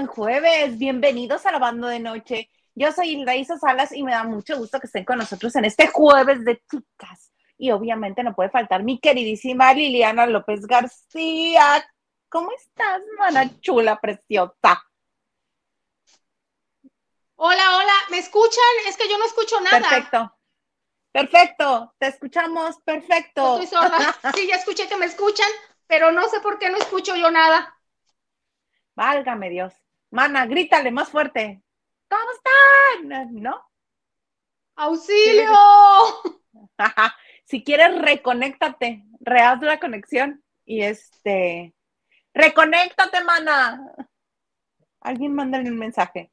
Buen jueves. Bienvenidos a la banda de noche. Yo soy Isa Salas y me da mucho gusto que estén con nosotros en este jueves de chicas. Y obviamente no puede faltar mi queridísima Liliana López García. ¿Cómo estás, mana chula, preciosa? Hola, hola, ¿me escuchan? Es que yo no escucho nada. Perfecto. Perfecto, te escuchamos, perfecto. Estoy sorda. Sí, ya escuché que me escuchan, pero no sé por qué no escucho yo nada. Válgame Dios. Mana, grítale más fuerte. ¿Cómo están? ¿No? ¡Auxilio! si quieres, reconéctate, rehaz la conexión y este. ¡Reconéctate, mana! Alguien mándale un mensaje.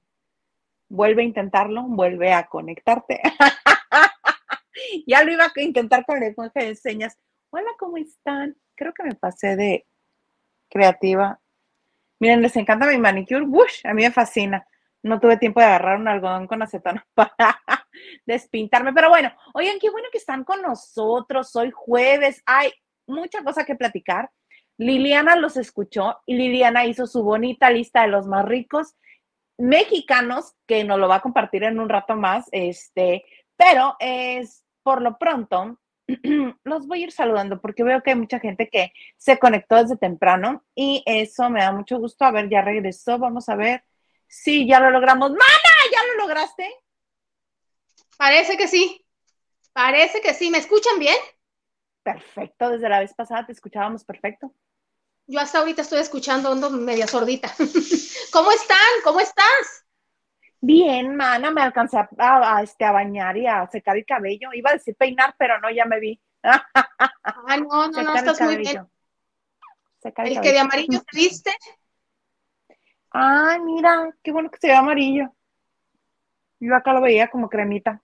Vuelve a intentarlo, vuelve a conectarte. ya lo iba a intentar con el lenguaje de señas. Hola, ¿cómo están? Creo que me pasé de creativa Miren, les encanta mi manicure. Bush, a mí me fascina. No tuve tiempo de agarrar un algodón con acetona para despintarme. Pero bueno, oigan, qué bueno que están con nosotros. Hoy jueves. Hay mucha cosa que platicar. Liliana los escuchó y Liliana hizo su bonita lista de los más ricos mexicanos que nos lo va a compartir en un rato más. Este, pero es por lo pronto los voy a ir saludando porque veo que hay mucha gente que se conectó desde temprano y eso me da mucho gusto. A ver, ya regresó. Vamos a ver. Sí, ya lo logramos. ¡Mana! ¿Ya lo lograste? Parece que sí. Parece que sí. ¿Me escuchan bien? Perfecto. Desde la vez pasada te escuchábamos perfecto. Yo hasta ahorita estoy escuchando, ando media sordita. ¿Cómo están? ¿Cómo estás? Bien, mana, me alcancé a, este, a bañar y a secar el cabello. Iba a decir peinar, pero no, ya me vi. ah, no, no, no, estás muy bien. el, que de amarillo te viste. Ay, mira, qué bueno que se ve amarillo. Yo acá lo veía como cremita.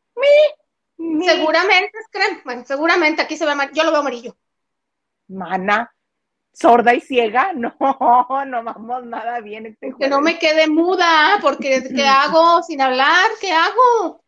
Seguramente es crema. Bueno, seguramente aquí se ve amarillo. Yo lo veo amarillo. Mana, sorda y ciega, no, no vamos nada bien. Este que no me quede muda, porque ¿qué hago sin hablar? ¿Qué hago?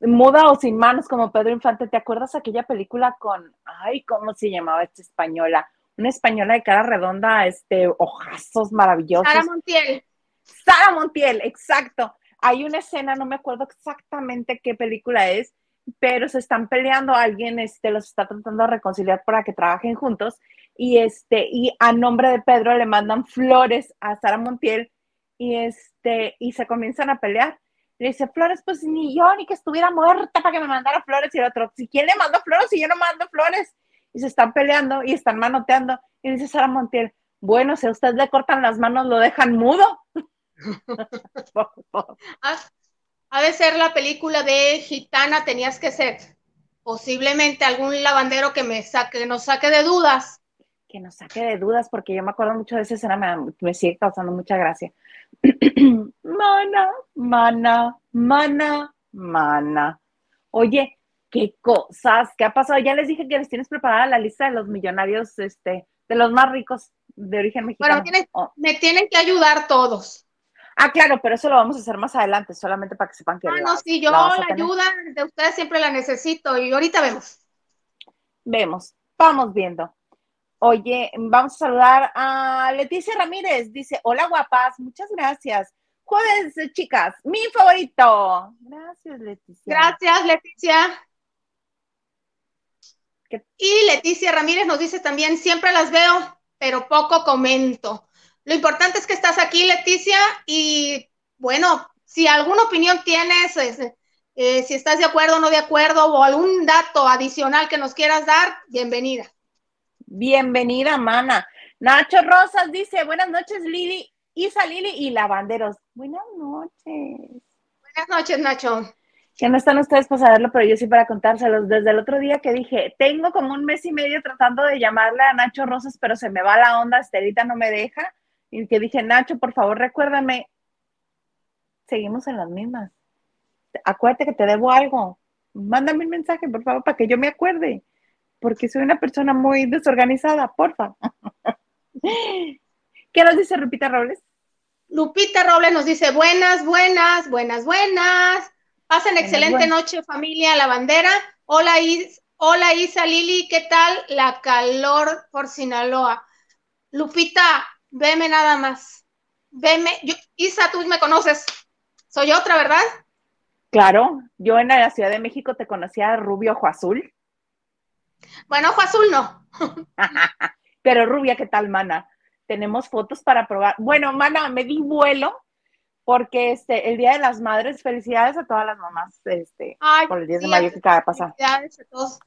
Muda o sin manos como Pedro Infante, ¿te acuerdas aquella película con, ay, ¿cómo se llamaba esta española? Una española de cara redonda, este, ojazos maravillosos. Sara Montiel. Sara Montiel, exacto. Hay una escena, no me acuerdo exactamente qué película es, pero se están peleando, alguien este, los está tratando de reconciliar para que trabajen juntos y este y a nombre de Pedro le mandan flores a Sara Montiel y este y se comienzan a pelear. Le dice, Flores, pues ni yo, ni que estuviera muerta para que me mandara flores. Y el otro, si quién le mandó flores y yo no mando flores. Y se están peleando y están manoteando. Y dice Sara Montiel, bueno, si a usted le cortan las manos, lo dejan mudo. ha de ser la película de Gitana, tenías que ser posiblemente algún lavandero que me saque, nos saque de dudas. Que nos saque de dudas, porque yo me acuerdo mucho de esa escena, me, me sigue causando mucha gracia. mana, mana, mana, mana. Oye, qué cosas, ¿qué ha pasado? Ya les dije que les tienes preparada la lista de los millonarios, este, de los más ricos de origen mexicano. Bueno, oh. me tienen que ayudar todos. Ah, claro, pero eso lo vamos a hacer más adelante, solamente para que sepan que. Ah, no, sí, yo la, ayuda de ustedes siempre la necesito y ahorita vemos. Vemos, vamos viendo. Oye, vamos a saludar a Leticia Ramírez. Dice, hola guapas, muchas gracias. Jueves, chicas, mi favorito. Gracias, Leticia. Gracias, Leticia. Y Leticia Ramírez nos dice también, siempre las veo, pero poco comento. Lo importante es que estás aquí, Leticia, y bueno, si alguna opinión tienes, eh, si estás de acuerdo o no de acuerdo, o algún dato adicional que nos quieras dar, bienvenida. Bienvenida, mana. Nacho Rosas dice, buenas noches, Lili, Isa, Lili y Lavanderos. Buenas noches. Buenas noches, Nacho. Que no están ustedes para saberlo, pero yo sí para contárselos. Desde el otro día que dije, tengo como un mes y medio tratando de llamarle a Nacho Rosas, pero se me va la onda, Estelita no me deja y que dije, Nacho, por favor, recuérdame, seguimos en las mismas. Acuérdate que te debo algo. Mándame un mensaje, por favor, para que yo me acuerde, porque soy una persona muy desorganizada, porfa. ¿Qué nos dice Lupita Robles? Lupita Robles nos dice, buenas, buenas, buenas, buenas. Pasen excelente noche, familia La Bandera. Hola, Is Hola, Isa Lili, ¿qué tal la calor por Sinaloa? Lupita, Veme nada más. veme, yo, Isa, tú me conoces, soy otra, ¿verdad? Claro, yo en la Ciudad de México te conocía rubio ojo azul. Bueno, ojo azul no. Pero rubia, ¿qué tal, mana? Tenemos fotos para probar. Bueno, mana, me di vuelo porque este, el Día de las Madres, felicidades a todas las mamás este, por el 10 de mayo que acaba de pasar. Felicidades a todos.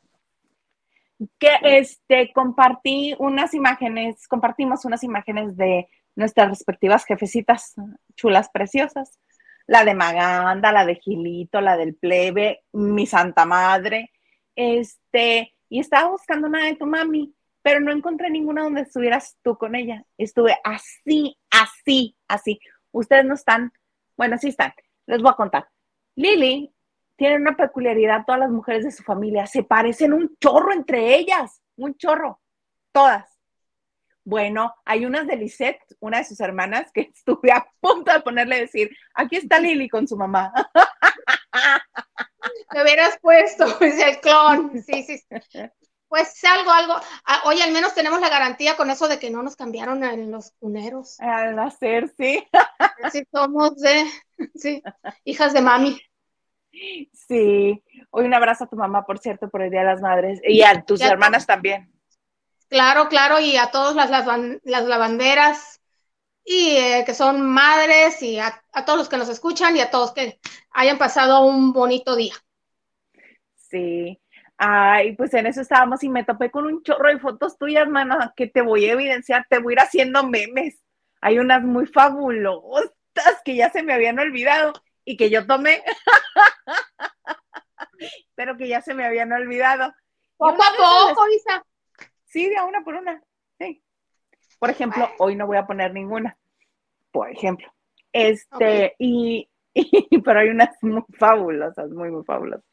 Que este, compartí unas imágenes, compartimos unas imágenes de nuestras respectivas jefecitas chulas, preciosas. La de Maganda, la de Gilito, la del plebe, mi santa madre. Este, y estaba buscando una de tu mami, pero no encontré ninguna donde estuvieras tú con ella. Estuve así, así, así. Ustedes no están, bueno, sí están. Les voy a contar. Lili tiene una peculiaridad, todas las mujeres de su familia se parecen un chorro entre ellas, un chorro, todas. Bueno, hay unas de Lisette, una de sus hermanas, que estuve a punto de ponerle a decir, aquí está Lili con su mamá. Me hubieras puesto, es el clon. Sí, sí. Pues algo, algo. Ah, oye, al menos tenemos la garantía con eso de que no nos cambiaron en los cuneros. Al nacer, sí. Sí, somos de, sí, hijas de mami. Sí. Hoy un abrazo a tu mamá, por cierto, por el Día de las Madres. Y a tus hermanas también. Claro, claro, y a todas las, las, lavanderas y eh, que son madres y a, a, todos los que nos escuchan y a todos que hayan pasado un bonito día. Sí, Ay, pues en eso estábamos y me topé con un chorro de fotos tuyas, mana, que te voy a evidenciar, te voy a ir haciendo memes. Hay unas muy fabulosas que ya se me habían olvidado y que yo tomé, pero que ya se me habían olvidado. Poco a poco, Isa. Sí, de una por una. Sí. Por ejemplo, hoy no voy a poner ninguna. Por ejemplo. Este, y, y, pero hay unas muy fabulosas, muy, muy fabulosas.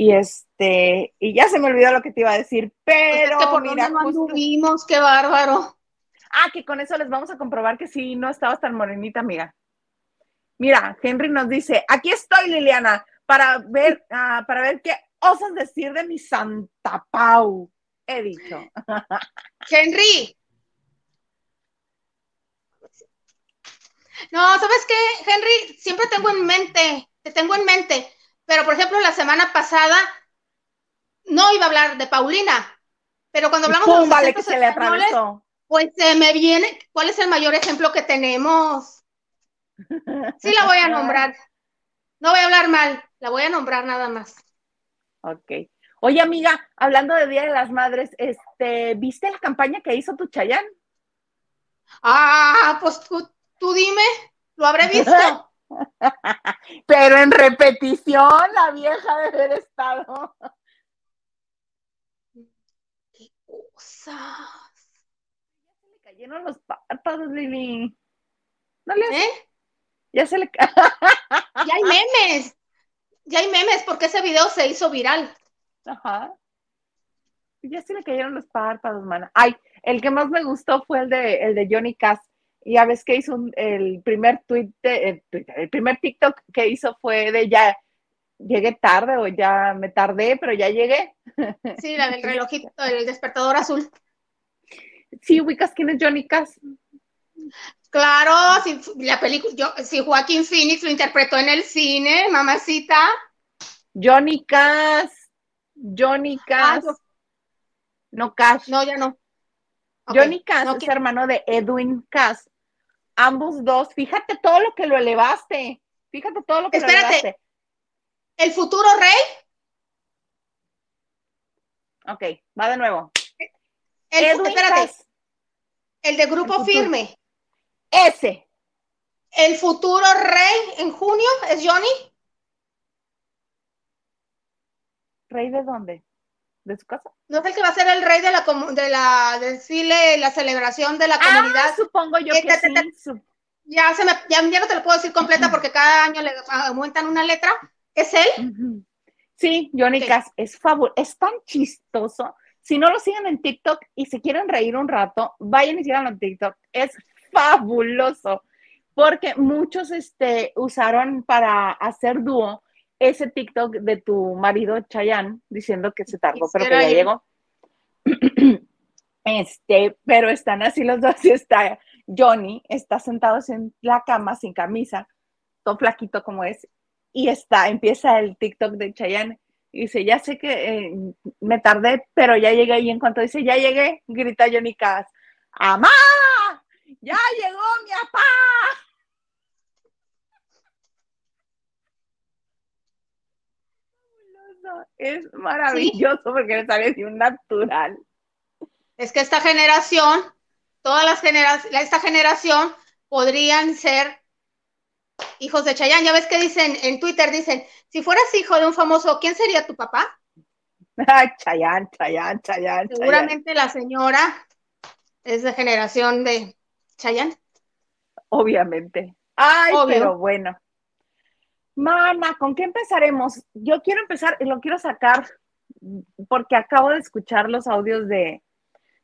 Y este, y ya se me olvidó lo que te iba a decir, pero pues es que por mira, no qué bárbaro. Ah, que con eso les vamos a comprobar que sí, no estabas tan morenita, amiga. Mira, Henry nos dice, aquí estoy, Liliana, para ver, uh, para ver qué osas decir de mi Santa Pau. He dicho. Henry. No, ¿sabes qué, Henry? Siempre tengo en mente, te tengo en mente pero, por ejemplo, la semana pasada no iba a hablar de Paulina, pero cuando hablamos de los vale que se le atravesó. pues se me viene, ¿cuál es el mayor ejemplo que tenemos? Sí la voy a nombrar. No voy a hablar mal, la voy a nombrar nada más. Ok. Oye, amiga, hablando de Día de las Madres, este, ¿viste la campaña que hizo tu Chayán? Ah, pues tú, tú dime, ¿lo habré visto? Pero en repetición, la vieja de haber estado. ¿Qué cosas? Ya se le cayeron los párpados, Lili. ¿No le ¿Eh? Ya se le Ya hay memes. Ya hay memes porque ese video se hizo viral. Ajá. Ya se le cayeron los párpados, mana. Ay, el que más me gustó fue el de, el de Johnny Cass y a veces que hizo el primer tweet, el, primer TikTok que hizo fue de ya llegué tarde o ya me tardé, pero ya llegué. Sí, la del relojito, el despertador azul. Sí, ubicas quién es Johnny Cass. Claro, si la película, yo, si Joaquín Phoenix lo interpretó en el cine, mamacita. Johnny Cass, Johnny ah, Cass. no Cash. No, ya no. Johnny Cass es hermano de Edwin Cass. Ambos dos, fíjate todo lo que lo elevaste. Fíjate todo lo que Espérate. lo elevaste. ¿El futuro rey? Ok, va de nuevo. El, Edwin Cass. El de grupo firme. Ese. ¿El futuro rey en junio es Johnny? ¿Rey de dónde? De su casa. ¿No es el que va a ser el rey de la, de la decirle la celebración de la ah, comunidad? supongo yo que sí. ya, se me, ya, no te lo puedo decir completa porque cada año le aumentan una letra. ¿Es él? Sí, Johnny Cass es fabuloso, es tan chistoso. Si no lo siguen en TikTok y se quieren reír un rato, vayan y síganlo en TikTok. Es fabuloso porque muchos este, usaron para hacer dúo ese TikTok de tu marido Chayanne diciendo que se tardó, pero que ya llegó. Este, pero están así los dos y está Johnny está sentado en la cama sin camisa, todo flaquito como es, y está, empieza el TikTok de Chayanne. Y dice, ya sé que eh, me tardé, pero ya llegué. Y en cuanto dice, ya llegué, grita Johnny Cass, ¡Amá! ¡Ya llegó mi papá! Es maravilloso porque le sale de un natural. Es que esta generación, todas las generaciones, esta generación podrían ser hijos de Chayanne. Ya ves que dicen en Twitter, dicen, si fueras hijo de un famoso, ¿quién sería tu papá? Chayanne, Chayanne, Chayanne. Seguramente la señora es de generación de Chayanne. Obviamente. Ay, pero bueno. Mana, ¿con qué empezaremos? Yo quiero empezar, y lo quiero sacar porque acabo de escuchar los audios de,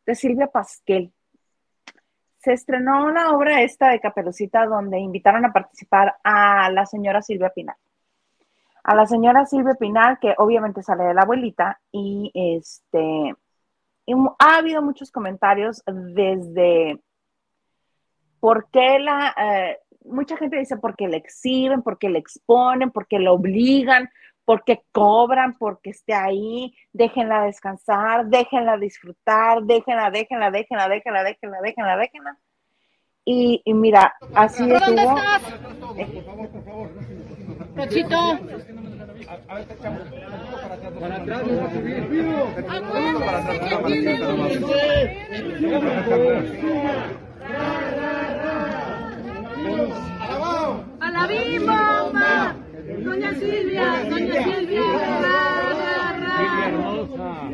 de Silvia Pasquel. Se estrenó una obra esta de Caperucita donde invitaron a participar a la señora Silvia Pinal. A la señora Silvia Pinal, que obviamente sale de la abuelita, y este ha habido muchos comentarios desde por qué la, eh, mucha gente dice porque le exhiben, porque le exponen, porque le obligan, porque cobran, porque esté ahí, déjenla descansar, déjenla disfrutar, déjenla, déjenla, déjenla, déjenla, déjenla, déjenla, déjenla. Y, y mira, así es. ¿Dónde estás? Por favor, por favor. Rochito. A ver, te echamos para atrás. Para atrás, a la bomba! Doña Silvia, doña Silvia, Silvia hermosa.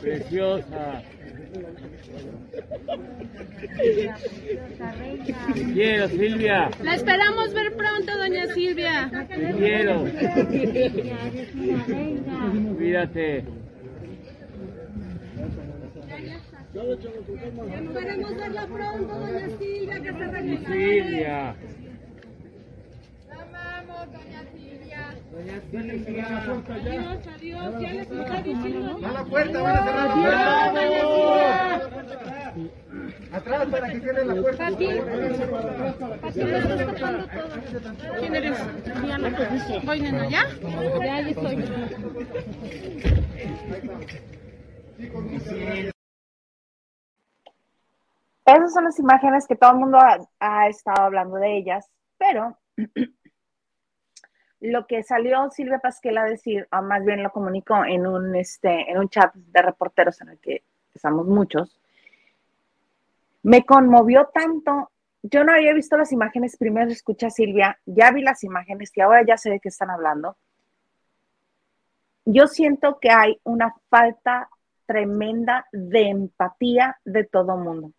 Preciosa. Quiero, Silvia. La esperamos ver pronto, doña Silvia. Te quiero. Cuídate. Esperemos verla pronto, doña Silvia, que se recupere. Silvia. La amamos, doña Silvia. Adiós, adiós. ¿Ya les está diciendo? A la puerta, van a cerrar la. Atrás para que quede la puerta. Pati. Pati. ¿Quién eres? Voy, nena, ¿ya? Ya, ahí estoy. Esas son las imágenes que todo el mundo ha, estado hablando de ellas, pero lo que salió Silvia Pasquel a decir, o más bien lo comunicó en un, este, en un chat de reporteros en el que estamos muchos, me conmovió tanto. Yo no había visto las imágenes, primero escucha Silvia, ya vi las imágenes y ahora ya sé de qué están hablando. Yo siento que hay una falta tremenda de empatía de todo mundo.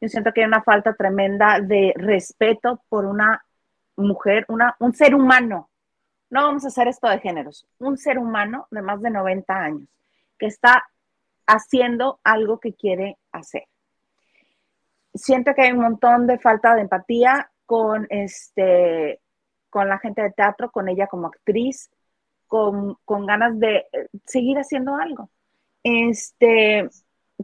Yo siento que hay una falta tremenda de respeto por una mujer, una, un ser humano. No vamos a hacer esto de géneros. Un ser humano de más de 90 años que está haciendo algo que quiere hacer. Siento que hay un montón de falta de empatía con, este, con la gente de teatro, con ella como actriz, con, con ganas de eh, seguir haciendo algo. Este,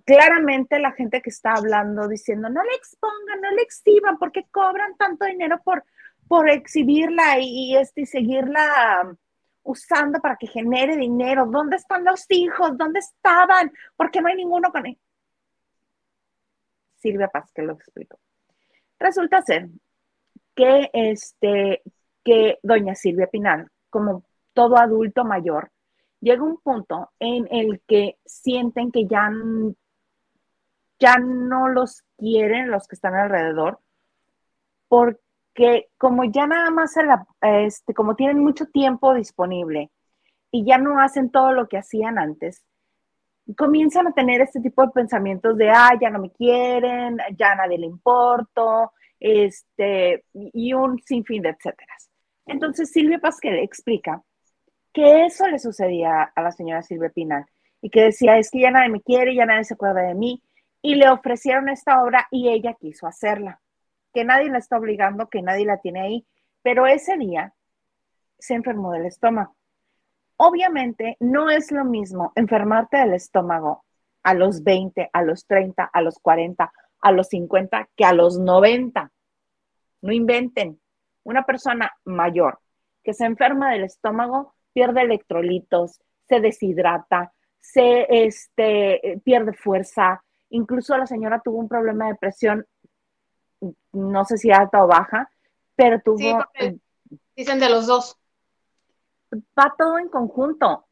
claramente la gente que está hablando diciendo, no le expongan, no le exhiban, porque cobran tanto dinero por, por exhibirla y, este, seguirla usando para que genere dinero. ¿Dónde están los hijos? ¿Dónde estaban? ¿Por qué no hay ninguno con él? Silvia Paz, que lo explico. Resulta ser que, este, que doña Silvia Pinal, como todo adulto mayor, llega un punto en el que sienten que ya ya no los quieren los que están alrededor, porque como ya nada más, este, como tienen mucho tiempo disponible y ya no hacen todo lo que hacían antes, comienzan a tener este tipo de pensamientos de, ah, ya no me quieren, ya nadie le importo, este, y un sinfín de etcétera. Entonces Silvia Pasquel explica que eso le sucedía a la señora Silvia Pinal y que decía, es que ya nadie me quiere, ya nadie se acuerda de mí, y le ofrecieron esta obra y ella quiso hacerla. Que nadie la está obligando, que nadie la tiene ahí, pero ese día se enfermó del estómago. Obviamente no es lo mismo enfermarte del estómago a los 20, a los 30, a los 40, a los 50 que a los 90. No inventen. Una persona mayor que se enferma del estómago pierde electrolitos, se deshidrata, se este, pierde fuerza. Incluso la señora tuvo un problema de presión, no sé si alta o baja, pero tuvo... dicen de los dos. Va todo en conjunto.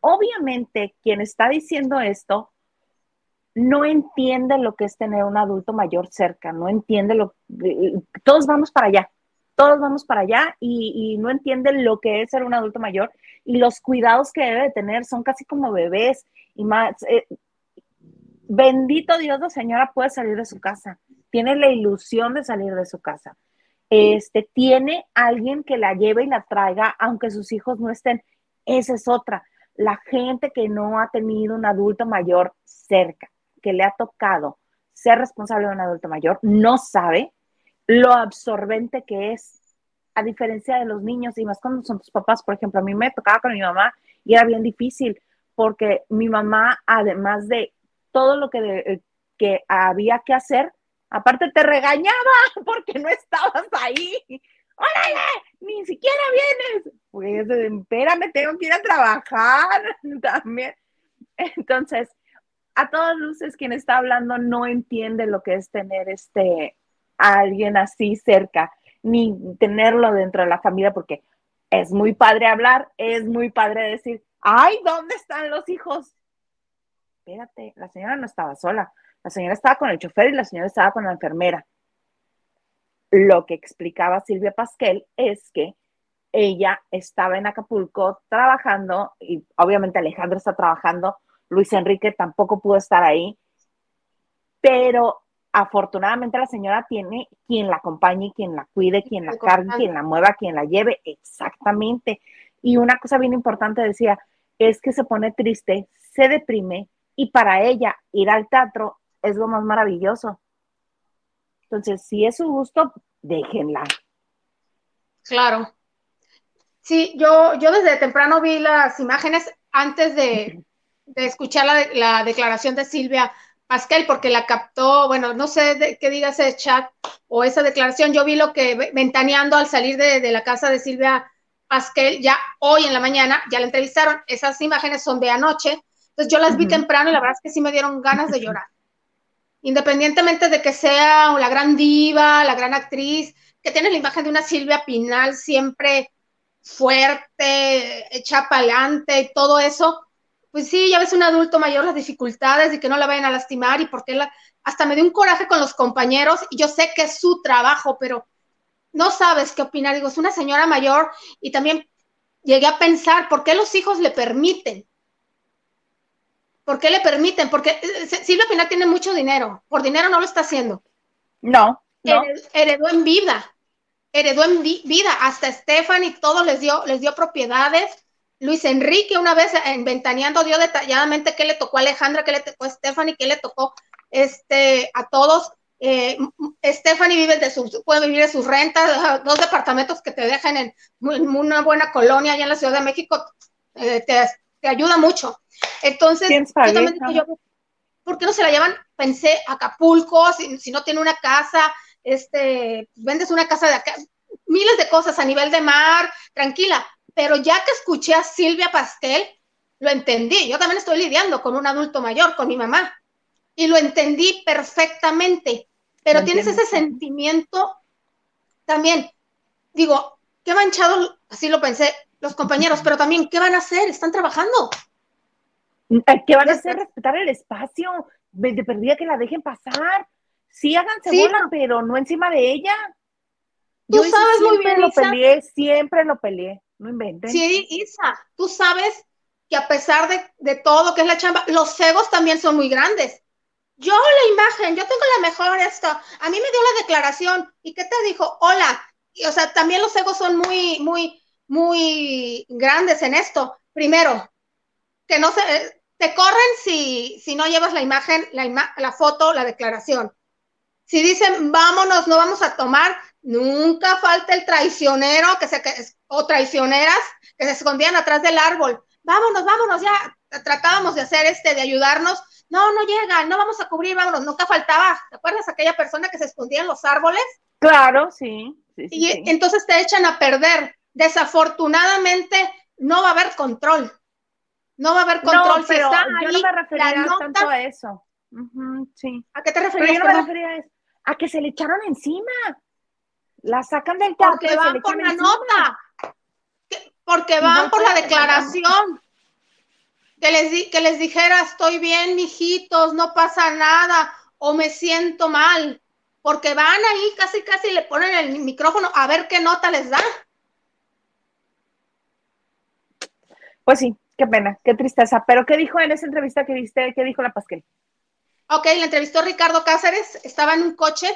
Obviamente, quien está diciendo esto no entiende lo que es tener un adulto mayor cerca, no entiende lo... Todos vamos para allá, todos vamos para allá y, no entienden lo que es ser un adulto mayor y los cuidados que debe tener son casi como bebés y más. Eh, bendito Dios, la señora puede salir de su casa, tiene la ilusión de salir de su casa. Este, tiene alguien que la lleve y la traiga, aunque sus hijos no estén. Esa es otra. La gente que no ha tenido un adulto mayor cerca, que le ha tocado ser responsable de un adulto mayor, no sabe lo absorbente que es, a diferencia de los niños, y más cuando son tus papás, por ejemplo, a mí me tocaba con mi mamá y era bien difícil, porque mi mamá, además de todo lo que, eh, que había que hacer, aparte te regañaba porque no estabas ahí. ¡Órale! Ni siquiera vienes. Pues espérame, tengo que ir a trabajar también. Entonces, a todas luces, quien está hablando no entiende lo que es tener este a alguien así cerca, ni tenerlo dentro de la familia, porque es muy padre hablar, es muy padre decir, ay, ¿dónde están los hijos? Espérate, la señora no estaba sola, la señora estaba con el chofer y la señora estaba con la enfermera. Lo que explicaba Silvia Pasquel es que ella estaba en Acapulco trabajando y obviamente Alejandro está trabajando, Luis Enrique tampoco pudo estar ahí, pero afortunadamente la señora tiene quien la acompañe, quien la cuide, quien la cargue, quien la mueva, quien la lleve, exactamente. Y una cosa bien importante decía, es que se pone triste, se deprime y para ella ir al teatro es lo más maravilloso. Entonces, si es su gusto, déjenla. Claro. Sí, yo, yo desde temprano vi las imágenes antes de, escuchar la, la declaración de Silvia Pascal, porque la captó, bueno, no sé de, qué diga ese chat o esa declaración, yo vi lo que ventaneando al salir de, la casa de Silvia Pascal, ya hoy en la mañana, ya la entrevistaron, esas imágenes son de anoche, entonces yo las vi temprano y la verdad es que sí me dieron ganas de llorar. Independientemente de que sea la gran diva, la gran actriz, que tiene la imagen de una Silvia Pinal siempre fuerte, hecha para adelante y todo eso, pues sí, ya ves un adulto mayor las dificultades y que no la vayan a lastimar y porque la, hasta me dio un coraje con los compañeros y yo sé que es su trabajo, pero no sabes qué opinar. Digo, es una señora mayor y también llegué a pensar, ¿por qué los hijos le permiten? ¿Por qué le permiten? Porque eh, Silvia Pinal tiene mucho dinero, por dinero no lo está haciendo. No, no. Heredó, en vida, heredó en vida, hasta Stephanie todo les dio, les dio propiedades Luis Enrique una vez en Ventaneando dio detalladamente qué le tocó a Alejandra, qué le tocó a Stephanie, qué le tocó este, a todos. Eh, Stephanie vive de sus, puede vivir de sus rentas, dos departamentos que te dejan en, una buena colonia allá en la Ciudad de México, eh, te, ayuda mucho. Entonces, yo también ¿por qué no se la llevan? Pensé, Acapulco, si, si no tiene una casa, este, vendes una casa de acá, miles de cosas a nivel de mar, tranquila, pero ya que escuché a Silvia Pastel, lo entendí. Yo también estoy lidiando con un adulto mayor, con mi mamá, y lo entendí perfectamente. Pero tienes ese sentimiento también. Digo, qué manchado, así lo pensé, los compañeros, pero también, ¿qué van a hacer? Están trabajando. ¿Qué van a hacer? Respetar el espacio. De perdida que la dejen pasar. Sí, háganse bola, pero no encima de ella. Tú sabes muy bien, lo peleé, siempre lo peleé. No inventen. Sí, Isa, tú sabes que a pesar de, todo que es la chamba, los egos también son muy grandes. Yo la imagen, yo tengo la mejor esto. A mí me dio la declaración. ¿Y qué te dijo? Hola. o sea, también los egos son muy, muy, muy grandes en esto. Primero, que no se, te corren si, si no llevas la imagen, la, la foto, la declaración. Si dicen, vámonos, no vamos a tomar, nunca falta el traicionero que se, o traicioneras que se escondían atrás del árbol. Vámonos, vámonos, ya tratábamos de hacer este, de ayudarnos. No, no llega, no vamos a cubrir, vámonos, nunca faltaba. ¿Te acuerdas aquella persona que se escondía en los árboles? Claro, sí. y entonces te echan a perder. Desafortunadamente, no va a haber control. No va a haber control. No, pero yo no me refería tanto a eso. sí. ¿A qué te referías? yo no me refería a eso. A que se le echaron encima. La sacan del teatro. Porque van por la nota. Porque van por la declaración. Que les, que les dijera, estoy bien, mijitos, no pasa nada, o me siento mal. Porque van ahí, casi, casi le ponen el micrófono a ver qué nota les da. Pues sí, qué pena, qué tristeza. Pero ¿qué dijo en esa entrevista que viste? ¿Qué dijo la Pasquel? Ok, la entrevistó Ricardo Cáceres, estaba en un coche,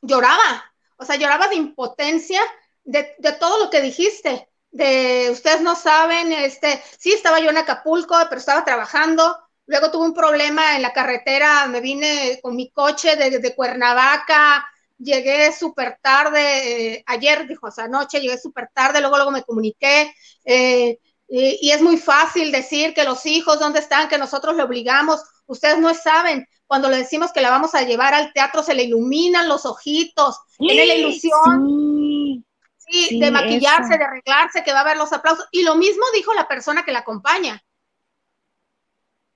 lloraba, o sea, lloraba de impotencia de, todo lo que dijiste. De ustedes no saben, este, sí estaba yo en Acapulco, pero estaba trabajando. Luego tuve un problema en la carretera, me vine con mi coche de, Cuernavaca, llegué súper tarde, eh, ayer, dijo, o sea, anoche llegué súper tarde, luego, luego me comuniqué, eh, y, es muy fácil decir que los hijos, ¿dónde están? Que nosotros le obligamos. Ustedes no saben, cuando le decimos que la vamos a llevar al teatro, se le iluminan los ojitos, tiene la ilusión sí, de maquillarse, de arreglarse, que va a ver los aplausos. Y lo mismo dijo la persona que la acompaña.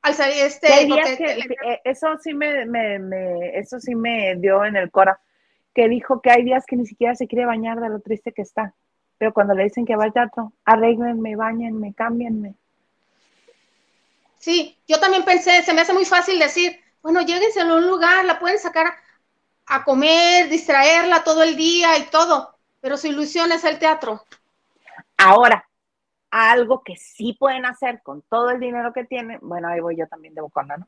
Al este, eh, eso sí me, me, eso sí me dio en el cora, que dijo que hay días que ni siquiera se quiere bañar de lo triste que está. Pero cuando le dicen que va al teatro, arréglenme, bañenme, cámbienme. Sí, yo también pensé, se me hace muy fácil decir, bueno, lléguense a un lugar, la pueden sacar a comer, distraerla todo el día y todo, pero su ilusión es el teatro. Ahora, algo que sí pueden hacer con todo el dinero que tienen, bueno, ahí voy yo también de bocona, ¿no?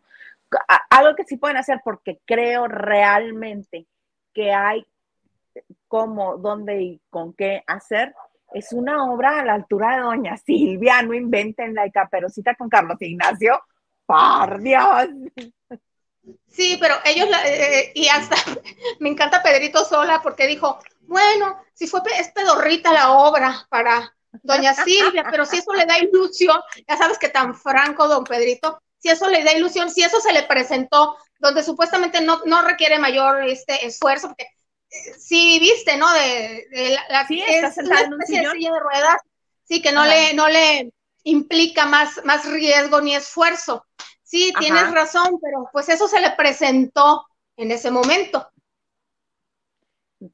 Algo que sí pueden hacer porque creo realmente que hay cómo, dónde y con qué hacer, es una obra a la altura de Doña Silvia, no inventen la caperucita con Carlos Ignacio, por. Sí, pero ellos, eh, y hasta me encanta Pedrito Sola porque dijo, bueno, si fue, es pedorrita la obra para Doña Silvia, pero si eso le da ilusión, ya sabes que tan franco, don Pedrito, si eso le da ilusión, si eso se le presentó, donde supuestamente no, no requiere mayor este esfuerzo, porque sí viste, ¿no? De, la, sí, es una especie de silla de ruedas, sí, que no le, no le implica más, más riesgo ni esfuerzo. Sí, tienes razón, pero pues eso se le presentó en ese momento.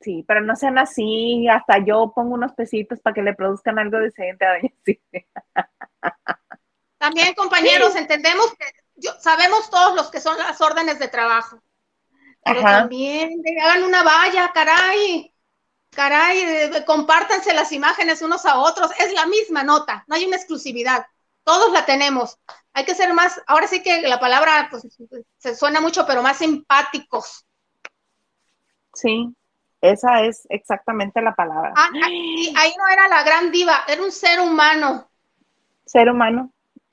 Sí, pero no sean así, hasta yo pongo unos pesitos para que le produzcan algo decente a doña También, compañeros, entendemos que sabemos todos los que son las órdenes de trabajo. Pero también hagan una valla, caray. Caray, compártanse las imágenes unos a otros. Es la misma nota, no hay una exclusividad. Todos la tenemos. Hay que ser más, ahora sí que la palabra pues, se suena mucho, pero más empáticos. Sí, esa es exactamente la palabra. Ah, ahí, no era la gran diva, era un ser humano. Ser humano.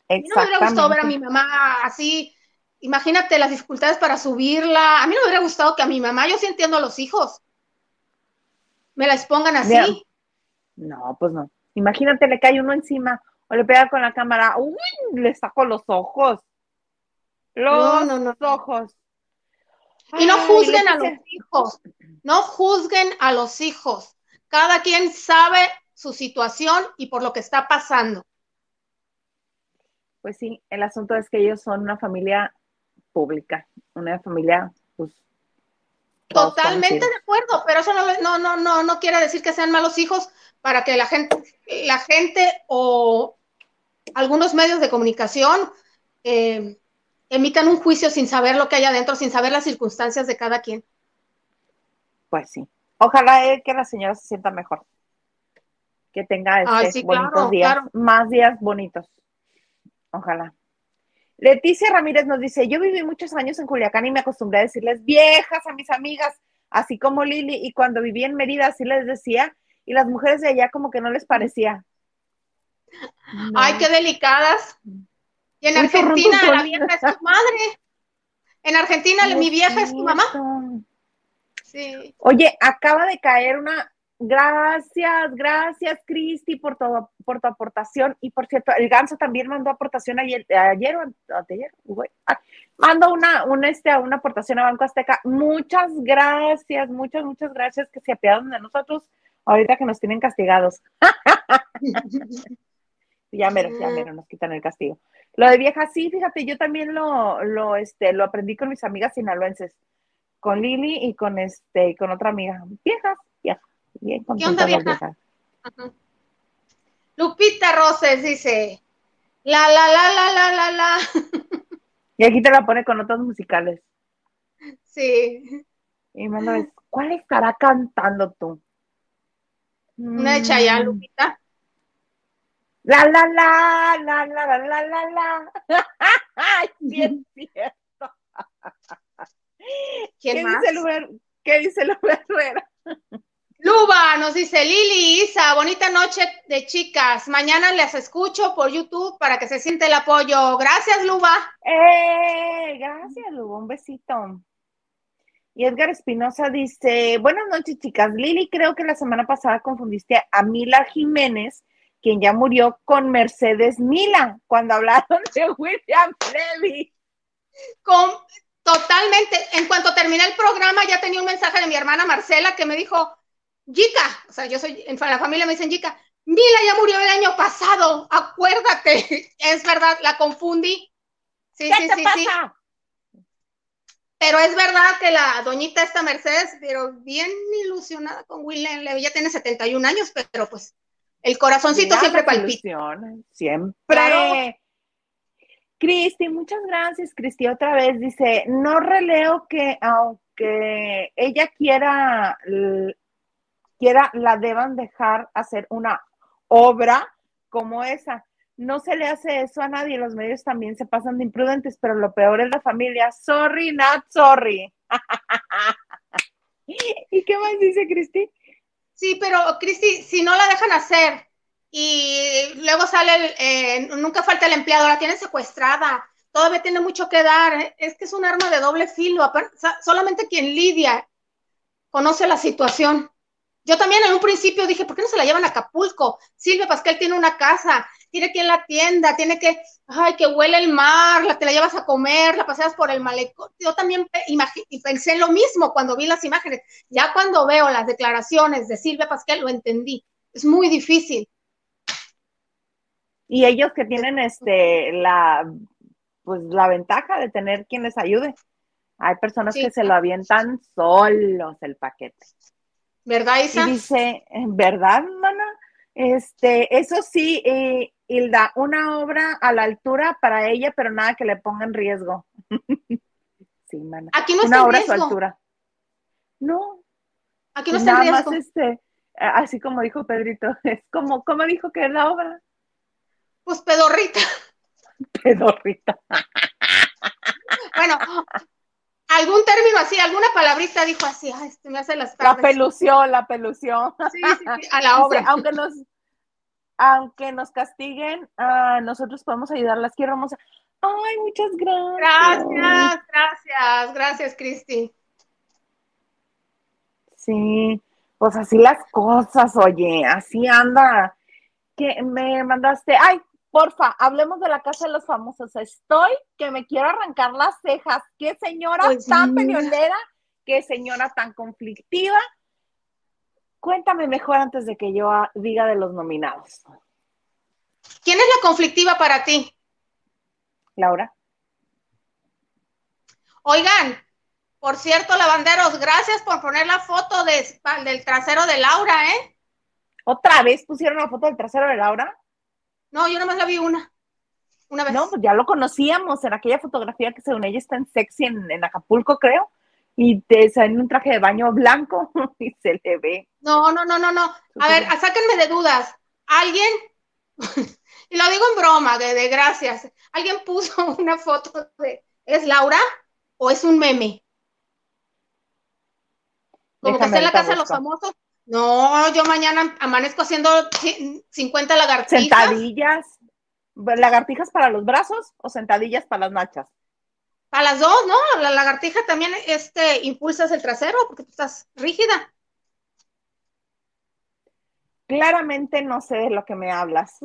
Exactamente. no me hubiera gustado ver a mi mamá así, imagínate las dificultades para subirla. A mí no me hubiera gustado que a mi mamá, yo sí entiendo a los hijos, me la expongan así. No, pues no. Imagínate, le cae uno encima o le pega con la cámara, uy, le saco los ojos. Los no, no, ojos. Y no juzguen a los hijos, no juzguen a los hijos. Cada quien sabe su situación y por lo que está pasando. Pues sí, el asunto es que ellos son una familia pública, una familia, pues. Totalmente de acuerdo, pero eso no, no, no, no, quiere decir que sean malos hijos para que la gente, la gente o algunos medios de comunicación eh, emitan un juicio sin saber lo que hay adentro, sin saber las circunstancias de cada quien. Pues sí. Ojalá que la señora se sienta mejor. Que tenga este, bonitos días, más días bonitos. Ojalá. Leticia Ramírez nos dice, yo viví muchos años en Culiacán y me acostumbré a decirles viejas a mis amigas, así como Lili, y cuando viví en Mérida así les decía, y las mujeres de allá como que no les parecía. Ay, qué delicadas. Y en Argentina la vieja es tu madre. En Argentina mi vieja es tu mamá. Sí. Oye, acaba de caer una. Gracias, gracias, Cristi, por tu, por tu aportación. Y por cierto, el Ganso también mandó aportación ayer, ayer o ayer, ah, mandó una, una, este, una aportación a Banco Azteca. Muchas gracias, muchas, muchas gracias que se apiadan de nosotros ahorita que nos tienen castigados. ya mero, ya mero, nos quitan el castigo. Lo de vieja, sí, fíjate, yo también lo, lo, este, lo aprendí con mis amigas sinaloenses, con Lili y con este, con otra amiga. Viejas. Bien ¿Qué onda, vieja? Lupita Roses dice, la, la, la, la, la, la, la. Y aquí te la pone con notas musicales. Sí. Y me lo ¿cuál estará cantando tú? Una de Chayán, Lupita. La, la, la, la, la, la, la, la, Ay, bien cierto. ¿Quién ¿Qué más? Dice el ¿Qué dice el Herrera? Luba nos dice Lili, Isa, bonita noche de chicas. Mañana les escucho por YouTube para que se siente el apoyo. Gracias, Luba. Eh, gracias, Luba. Un besito. Y Edgar Espinosa dice, buenas noches, chicas. Lili, creo que la semana pasada confundiste a Mila Jiménez, quien ya murió, con Mercedes Mila, cuando hablaron de William Levy. Con, totalmente. En cuanto terminé el programa, ya tenía un mensaje de mi hermana Marcela que me dijo, Yika, o sea, yo soy, en la familia me dicen Yika, Mila ya murió el año pasado, acuérdate, es verdad, la confundí. Sí, ¿Qué sí, te sí, pasa? Pero es verdad que la doñita esta Mercedes, pero bien ilusionada con William Levy, ya tiene 71 años, pero pues el corazoncito siempre palpita. Siempre. Cristi, muchas gracias, Cristi, otra vez. Dice, no releo que aunque ella quiera quiera la deban dejar hacer una obra como esa. No se le hace eso a nadie, los medios también se pasan de imprudentes, pero lo peor es la familia. Sorry, not sorry. ¿Y qué más dice Cristi? Sí, pero Cristi, si no la dejan hacer y luego sale, eh, nunca falta el empleado, la tienen secuestrada, todavía tiene mucho que dar, es que es un arma de doble filo, solamente quien lidia conoce la situación. Yo también en un principio dije, ¿por qué no se la llevan a Acapulco? Silvia Pascal tiene una casa, tiene que ir a la tienda, tiene que, ay, que huele el mar, la, te la llevas a comer, la paseas por el malecón. Yo también pensé lo mismo cuando vi las imágenes. Ya cuando veo las declaraciones de Silvia Pascal lo entendí. Es muy difícil. Y ellos que tienen este la pues la ventaja de tener quien les ayude. Hay personas que se lo avientan solos el paquete. ¿Verdad, Isa? Y dice, ¿verdad, mana? Este, eso sí, eh, Hilda, una obra a la altura para ella, pero nada que le ponga en riesgo. sí, mana. Aquí no una está obra en riesgo. a su altura. No. Aquí no está nada en riesgo. más este, así como dijo Pedrito, es como, ¿cómo dijo que es la obra? Pues pedorrita. Pedorrita. bueno, algún término así, alguna palabrita dijo así, ay, este me hace las tardes. La pelución, la pelución. Sí, sí, sí, a la obra. aunque nos, aunque nos castiguen, uh, nosotros podemos ayudarlas. Quiero hermosa. Ay, muchas gracias. Gracias, gracias, gracias, Cristi. Sí, pues así las cosas, oye, así anda. Que me mandaste, ay, porfa, hablemos de la casa de los famosos. Estoy que me quiero arrancar las cejas. Qué señora Pues tan peleonera, qué señora tan conflictiva. Cuéntame mejor antes de que yo ah, diga de los nominados. ¿Quién es la conflictiva para ti? Laura. Oigan, por cierto, lavanderos, gracias por poner la foto de- del trasero de Laura, ¿eh? ¿Otra vez pusieron la foto del trasero de Laura? No, yo nomás la vi una. Una vez. No, pues ya lo conocíamos en aquella fotografía que según ella está en sexy en, en Acapulco, creo. Y te sale en un traje de baño blanco y se le ve. No, no, no, no, no. A ver, sáquenme de dudas. ¿Alguien? y lo digo en broma, de, de gracias. ¿Alguien puso una foto de ¿es Laura o es un meme? Como que está en la casa de los famosos. No, yo mañana amanezco haciendo ci- 50 lagartijas. Sentadillas. ¿Lagartijas para los brazos o sentadillas para las nachas? A las dos, ¿no? La lagartija también este, impulsas el trasero porque tú estás rígida. Claramente no sé de lo que me hablas.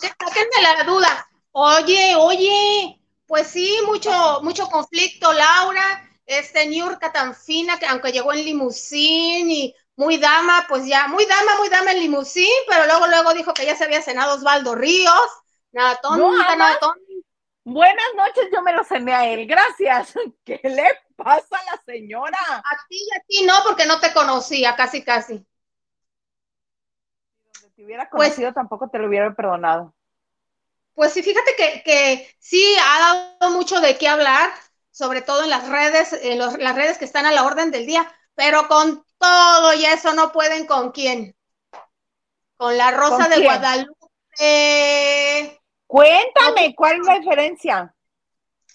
Sáquenme la duda. Oye, oye, pues sí, mucho, mucho conflicto, Laura. Este Niurka tan fina que aunque llegó en limusín y muy dama, pues ya, muy dama, muy dama en limusín, pero luego, luego dijo que ya se había cenado Osvaldo Ríos. Nada tonta, nada tonta. Buenas noches, yo me lo cené a él, gracias. ¿Qué le pasa a la señora? A ti y a ti no, porque no te conocía, casi, casi. Si te hubiera pues conocido, tampoco te lo hubiera perdonado. Pues sí, fíjate que, que sí ha dado mucho de qué hablar, sobre todo en las redes, en los, las redes que están a la orden del día, pero con todo y eso no pueden con quién. Con la Rosa de Guadalupe. Cuéntame, ¿cuál es la diferencia?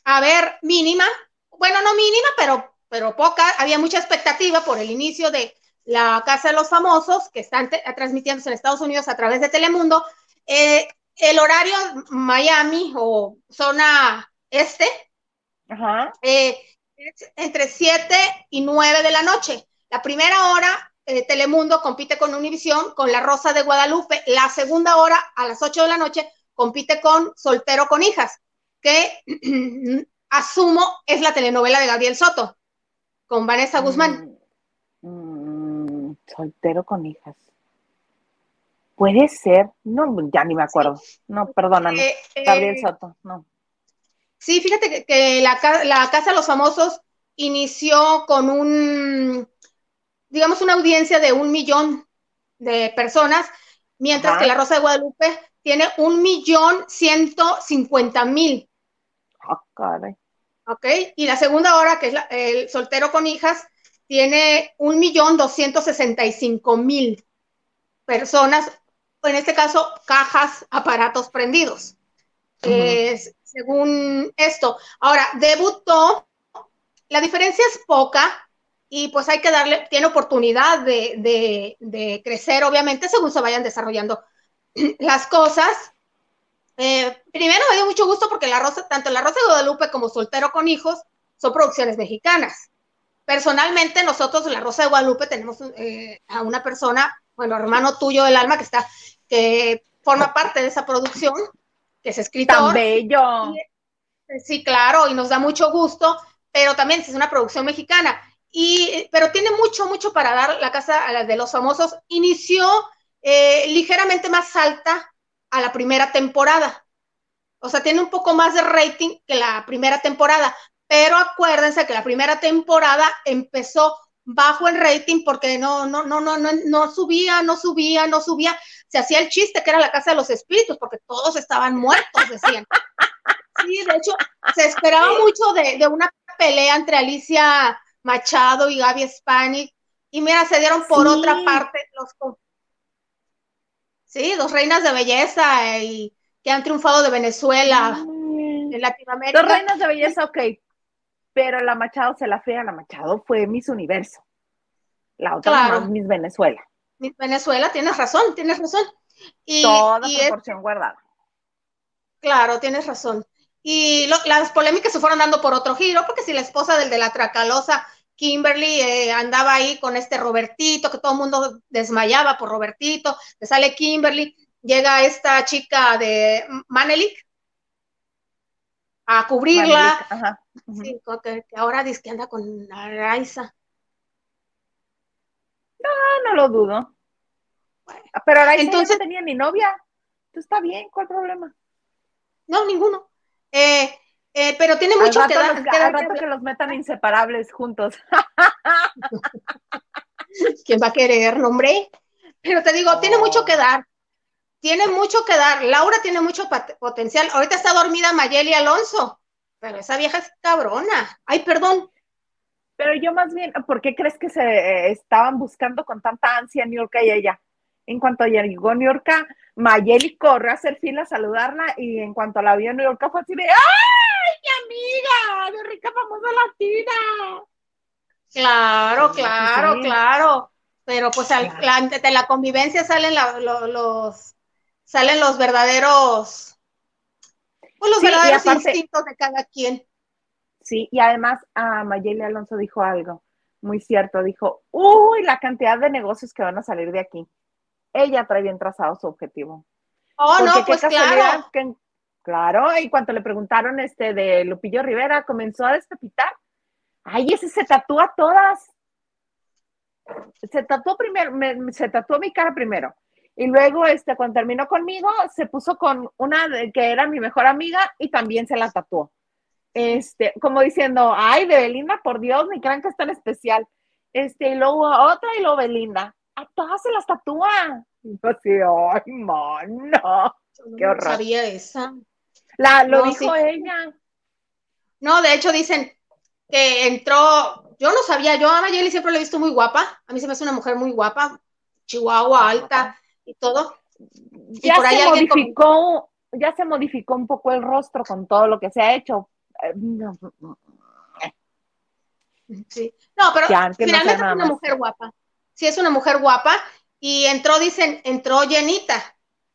A ver, mínima, bueno, no mínima, pero, pero poca, había mucha expectativa por el inicio de la Casa de los Famosos, que están transmitiéndose en Estados Unidos a través de Telemundo. Eh, el horario Miami o zona este eh, es entre 7 y 9 de la noche. La primera hora, eh, Telemundo compite con Univisión, con La Rosa de Guadalupe. La segunda hora, a las 8 de la noche, compite con Soltero con Hijas, que asumo es la telenovela de Gabriel Soto, con Vanessa Guzmán. Mm, mm, soltero con Hijas. Puede ser, no, ya ni me acuerdo. No, perdóname. Eh, Gabriel Soto, no. Sí, fíjate que, la, Casa de los Famosos inició con un, digamos, una audiencia de un millón de personas, mientras que La Rosa de Guadalupe tiene un millón ciento cincuenta mil. Ah, Ok, y la segunda hora, que es el soltero con hijas, tiene un millón doscientos sesenta y cinco mil personas en este caso, cajas, aparatos prendidos. Según esto. Ahora, debutó, la diferencia es poca y pues hay que darle, tiene oportunidad de, crecer, obviamente, según se vayan desarrollando las cosas. Eh, primero me dio mucho gusto porque la Rosa, tanto La Rosa de Guadalupe como Soltero con Hijos son producciones mexicanas. Personalmente, nosotros, La Rosa de Guadalupe, tenemos eh, a una persona, bueno, hermano tuyo del alma, que está que forma parte de esa producción, que es escritor. Tan bello. sí, claro, y nos da mucho gusto, pero también es una producción mexicana. Y, pero tiene mucho, mucho para dar la Casa de los Famosos. Inició eh, ligeramente más alta a la primera temporada. O sea, tiene un poco más de rating que la primera temporada. Pero acuérdense que la primera temporada empezó bajo el rating porque no, no, no, no, no, no subía, no subía, no subía. Se hacía el chiste que era la casa de los espíritus porque todos estaban muertos, decían. Sí, de hecho, se esperaba mucho de, una pelea entre Alicia Machado y Gaby Spanik. Y mira, se dieron por otra parte los sí, dos reinas de belleza y que han triunfado de Venezuela, en Latinoamérica. Dos reinas de belleza, ok, pero la Machado se la fría, la Machado fue Miss Universo. La otra claro. Miss Venezuela. Venezuela, tienes razón, tienes razón. Y, Toda proporción guardada. Claro, tienes razón. Y las polémicas se fueron dando por otro giro, porque si la esposa del de la Tracalosa, Kimberly, eh, andaba ahí con este Robertito, que todo el mundo desmayaba por Robertito, le sale Kimberly, llega esta chica de Manelik, a cubrirla. Sí, que, ahora dice que anda con Araiza. No, no lo dudo. Pero Araiza entonces tenía ni novia. Entonces está bien, ¿cuál problema? No, ninguno. Eh, eh, pero tiene mucho que dar. Los, que, rato que los metan inseparables juntos. ¿Quién va a querer, nombre? Pero te digo, tiene mucho que dar tiene mucho que dar. Laura tiene mucho potencial. Ahorita está dormida Mayeli Alonso, pero esa vieja es cabrona. Ay, perdón. Pero yo más bien, ¿por qué crees que se eh, estaban buscando con tanta ansia New York y ella? En cuanto llegó New York, Mayeli corre a hacer fila a saludarla y en cuanto la vio en New York fue así de ¡Ay, mi amiga! ¡De rica famosa latina! Claro, claro, claro. Pero pues al, de la convivencia salen los, salen los verdaderos, pues los Sí, verdaderos aparte- instintos de cada quien. Sí, y además a Mayeli Alonso dijo algo muy cierto. Dijo, uy, la cantidad de negocios que van a salir de aquí. Ella trae bien trazado su objetivo. Oh, Porque no, pues claro. que- claro, y cuando le preguntaron este de Lupillo Rivera, comenzó a despepitar. Ay, ese se tatúa todas. Se tatuó primero, me- se tatuó mi cara primero. Y luego, este, cuando terminó conmigo, se puso con una de- que era mi mejor amiga y también se la tatuó. Este, como diciendo, ay, de Belinda, por Dios, ni crean que es tan especial. Este, y luego otra y luego Belinda. A todas se las tatúa. Y yo así, ay, mano. Yo Qué no horror. sabía esa. La, lo No, dijo sí. ella. No, de hecho dicen que entró, yo no sabía, yo a Mayeli siempre la he visto muy guapa, a mí se me hace una mujer muy guapa, chihuahua, alta y todo. Ya por ahí se modificó, ya se modificó un poco el rostro con todo lo que se ha hecho. No, Sí. No, pero Ya, no finalmente es una mujer guapa. Sí, es una mujer guapa. Y entró, dicen, entró llenita.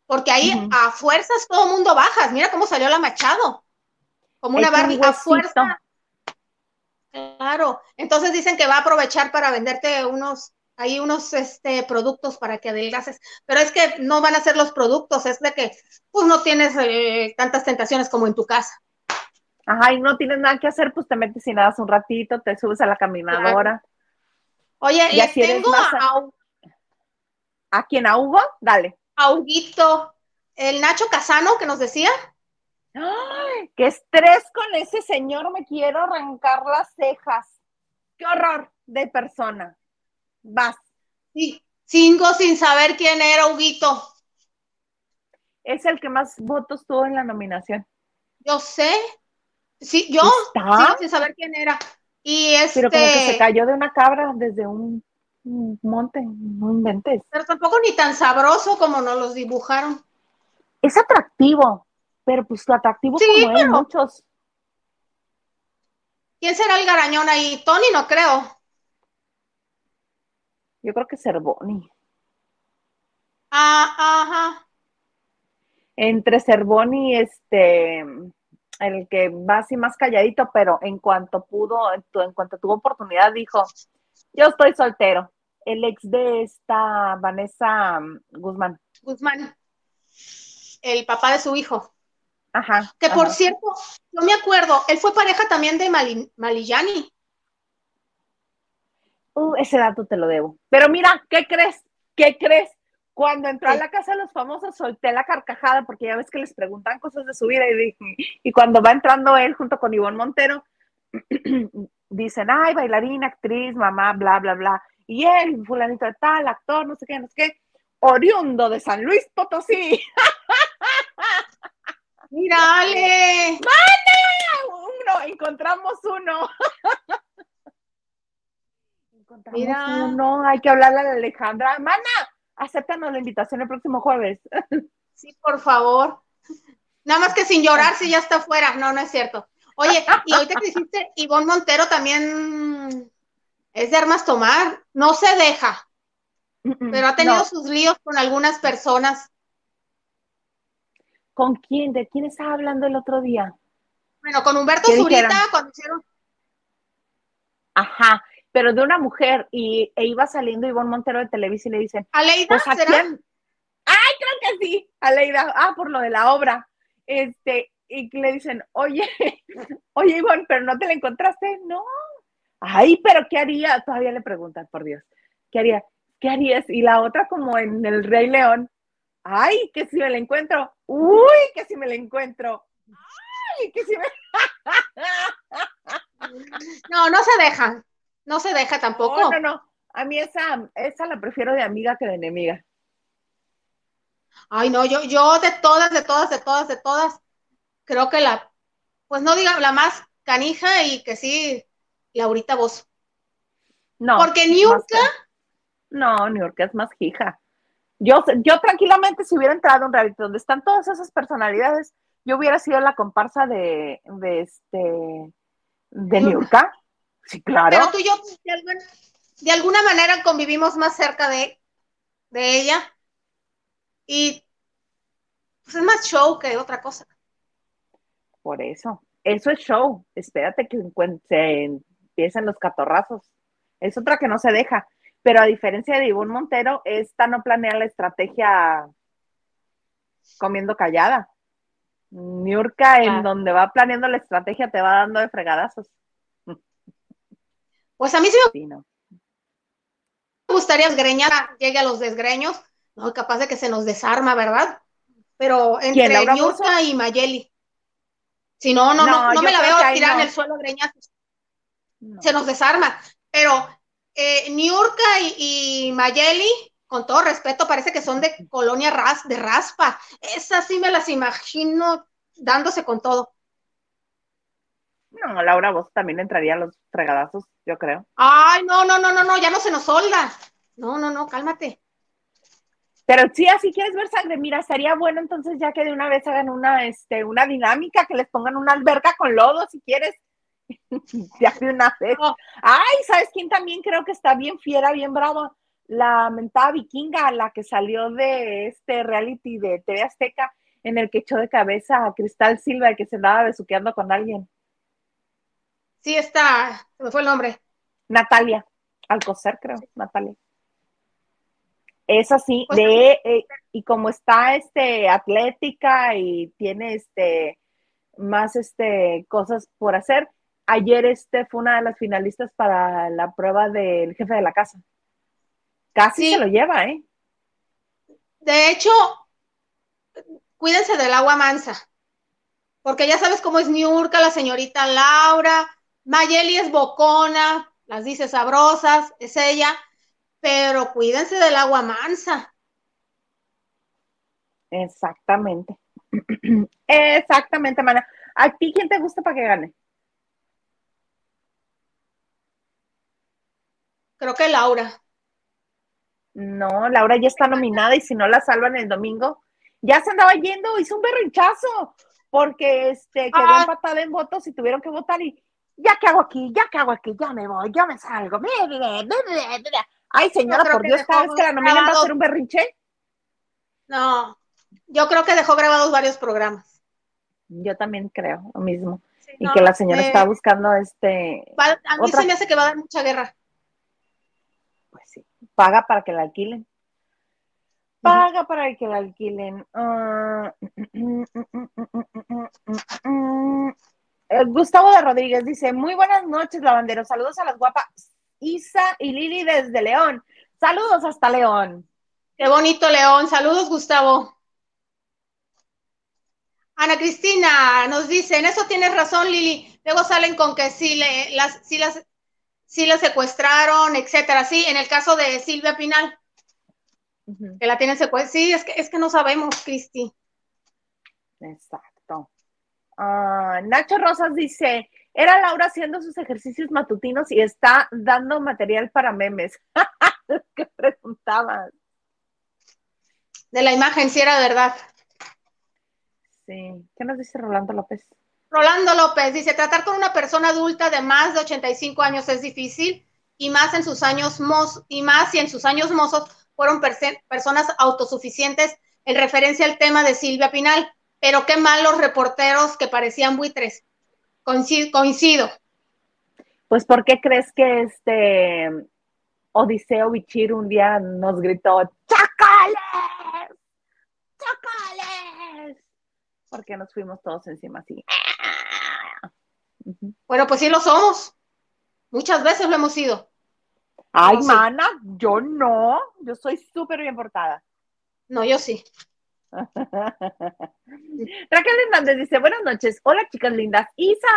Porque ahí a fuerzas todo el mundo bajas. Mira cómo salió la Machado. Como una un Barbie a huesito. fuerza. Claro. Entonces dicen que va a aprovechar para venderte unos, ahí unos este, productos para que adelgaces. Pero es que no van a ser los productos, es de que pues no tienes eh, tantas tentaciones como en tu casa. Ajá, y no tienes nada que hacer, pues te metes y nadas un ratito, te subes a la caminadora. Oye, Y le así eres tengo más- a, ¿A quién? ¿A Hugo? Dale. a Huguito, el Nacho Casano que nos decía. ¡Ay! ¡Qué estrés con ese señor! Me quiero arrancar las cejas. ¡Qué horror de persona! Vas. Sí, cinco sin saber quién era Huguito. Es el que más votos tuvo en la nominación. Yo sé. Sí, yo sigo sin saber quién era. Y este, Pero como que se cayó de una cabra desde un, un monte, no inventes. pero tampoco ni tan sabroso como nos los dibujaron. Es atractivo, pero pues lo atractivo Sí, como pero- muchos. ¿Quién será el garañón ahí? Tony, no creo. Yo creo que Cervoni. Ah, ajá. Entre Cervoni y este, el que va así más calladito, pero en cuanto pudo, en cuanto tuvo oportunidad, dijo, yo estoy soltero. El ex de esta Vanessa mm, Guzmán. Guzmán. El papá de su hijo. Ajá. Que por ajá. cierto, yo me acuerdo, él fue pareja también de Mali- Malillani. Uh, ese dato te lo debo. Pero mira, ¿qué crees? ¿Qué crees? Cuando entró a la casa de los famosos, solté la carcajada porque ya ves que les preguntan cosas de su vida y dije, y cuando va entrando él junto con Ivonne Montero, dicen, ay, bailarina, actriz, mamá, bla, bla, bla. Y él, fulanito de tal, actor, no sé qué, no sé qué, oriundo de San Luis Potosí. Mira, Ale. Uno, encontramos uno. encontramos Mira. uno, hay que hablarle a la Alejandra. Mana, acéptanos la invitación el próximo jueves. Sí, por favor. Nada más que sin llorar si ya está fuera. No, no es cierto. Oye, y ahorita que dijiste, Ivonne Montero también es de armas tomar. No se deja, pero ha tenido No, sus líos con algunas personas. ¿Con quién? ¿De quién estaba hablando el otro día? Bueno, con Humberto ¿Qué Zurita, dijeron? cuando hicieron. Ajá, pero de una mujer y e iba saliendo Ivonne Montero de Televisa y le dicen, Aleida, pues a ¿será? quién. Ay, creo que sí, Aleida, ah, por lo de la obra. Este, y le dicen, oye, oye Ivonne, pero no te la encontraste, no. Ay, pero ¿qué haría? Todavía le preguntan, por Dios, ¿qué haría? ¿Qué harías? Y la otra como en el Rey León, ay, que si me la encuentro, uy, que si me la encuentro, ay, que si me... No, no se deja. No se deja tampoco. No, no, no. A mí esa, esa la prefiero de amiga que de enemiga. Ay, no, yo, yo de todas, de todas, de todas, de todas, creo que la, pues no diga la más canija y que sí, Laurita vos. No. Porque Niurka, No, York es más hija. Yo, yo tranquilamente, si hubiera entrado un reality donde están todas esas personalidades, yo hubiera sido la comparsa de, de este, de Niurka. Sí, claro. pero tú y yo de alguna, de alguna manera convivimos más cerca de, de ella. Y pues es más show que otra cosa. Por eso. Eso es show. Espérate que se empiecen los catorrazos. Es otra que no se deja. Pero a diferencia de Ivonne Montero, esta no planea la estrategia comiendo callada. Niurka, en Claro. donde va planeando la estrategia, te va dando de fregadazos. Pues a mí sí Sí, no. me gustaría desgreñar, llegue a los desgreños, no, capaz de que se nos desarma, ¿verdad? Pero entre Bozzo? y Mayeli. Si no, no, No, no, me la veo no. en el suelo greñazos. Se nos desarma. Pero eh, Niurka y, y Mayeli, con todo respeto, parece que son de colonia ras, de raspa. Esas sí me las imagino dándose con todo. No, Laura, vos también entraría a los fregadazos, yo creo. Ay, no, no, no, no, no, ya no se nos solda. No, no, no, cálmate. Pero sí, así quieres ver sangre, mira, estaría bueno entonces ya que de una vez hagan una, este, una dinámica, que les pongan una alberca con lodo, si quieres. ya de una vez. No. Ay, ¿sabes quién también creo que está bien fiera, bien brava? La mentada vikinga, la que salió de este reality de TV Azteca, en el que echó de cabeza a Cristal Silva, que se andaba besuqueando con alguien. Sí, está, se me fue el nombre. Natalia, Alcocer, creo, Natalia. Es así, Pues de, eh, y como está este atlética y tiene este más este cosas por hacer, ayer este fue una de las finalistas para la prueba del jefe de la casa. Casi Sí. se lo lleva, ¿eh? De hecho, cuídense del agua mansa, porque ya sabes cómo es Niurka, la señorita Laura, Mayeli es bocona, las dice sabrosas, es ella, pero cuídense del agua mansa. Exactamente. Exactamente, mana. ¿A ti quién te gusta para que gane? Creo que Laura. No, Laura ya está nominada y si no la salvan el domingo, ya se andaba yendo, hizo un berrinchazo, porque este quedó Ah. empatada en votos y tuvieron que votar y ya que hago aquí, ya que hago aquí, ya me voy, ya me salgo. Ay, señora, por Dios, cada vez que la nominan va a hacer un berrinche. No, yo creo que dejó grabados varios programas. Yo también creo lo mismo. Sí, Y no, que la señora eh, está buscando este, va- a mí otra. se me hace que va a dar mucha guerra. pues sí, paga para que la alquilen. Paga para que la alquilen. Eh, Gustavo de Rodríguez dice, muy buenas noches, lavandero. Saludos a las guapas Isa y Lili desde León. Saludos hasta León. Qué bonito, León. Saludos, Gustavo. Ana Cristina nos dice, en eso tienes razón, Lili. Luego salen con que sí, le, las, sí, las, sí las secuestraron, etcétera. Sí, en el caso de Silvia Pinal, que la tienen secuestrada. Sí, es que, es que no sabemos, Cristi. Exacto. Ah, Nacho Rosas dice, era Laura haciendo sus ejercicios matutinos y está dando material para memes. ¿Qué preguntabas? De la imagen, si era verdad. Sí. ¿Qué nos dice Rolando López? Rolando López dice, tratar con una persona adulta de más de 85 años es difícil y más en sus años mozos, y más si en sus años mozos fueron personas autosuficientes en referencia al tema de Silvia Pinal. Pero qué malos reporteros que parecían buitres. Coincido. coincido. Pues, ¿por qué crees que este Odiseo Bichir un día nos gritó ¡Chacales! ¡Chacales! Porque nos fuimos todos encima así. Bueno, pues sí lo somos. Muchas veces lo hemos sido. Ay, No, sí. mana, yo no. Yo soy súper bien portada. No, yo sí. Raquel Hernández dice, buenas noches. Hola, chicas lindas. Isa,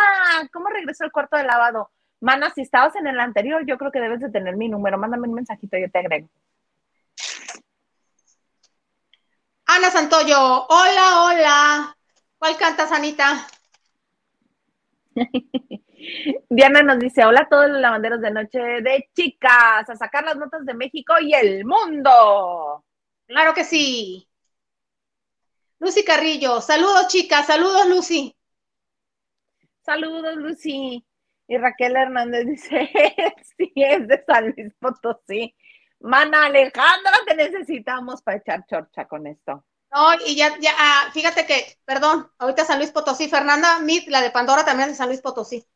¿cómo regresó el cuarto de lavado? Mana, si estabas en el anterior, yo creo que debes de tener mi número. Mándame un mensajito, yo te agrego. Ana Santoyo, hola, hola. ¿Cuál cantas, Anita? Diana nos dice, hola a todos los lavanderos de noche de chicas, a sacar las notas de México y el mundo. Claro que sí. Lucy Carrillo, saludos chicas, saludos Lucy. Saludos, Lucy. Y Raquel Hernández dice, sí, es de San Luis Potosí. Mana Alejandra, te necesitamos para echar chorcha con esto. No, y ya, ya, ah, fíjate que, perdón, ahorita San Luis Potosí, Fernanda Mit, la de Pandora también es de San Luis Potosí.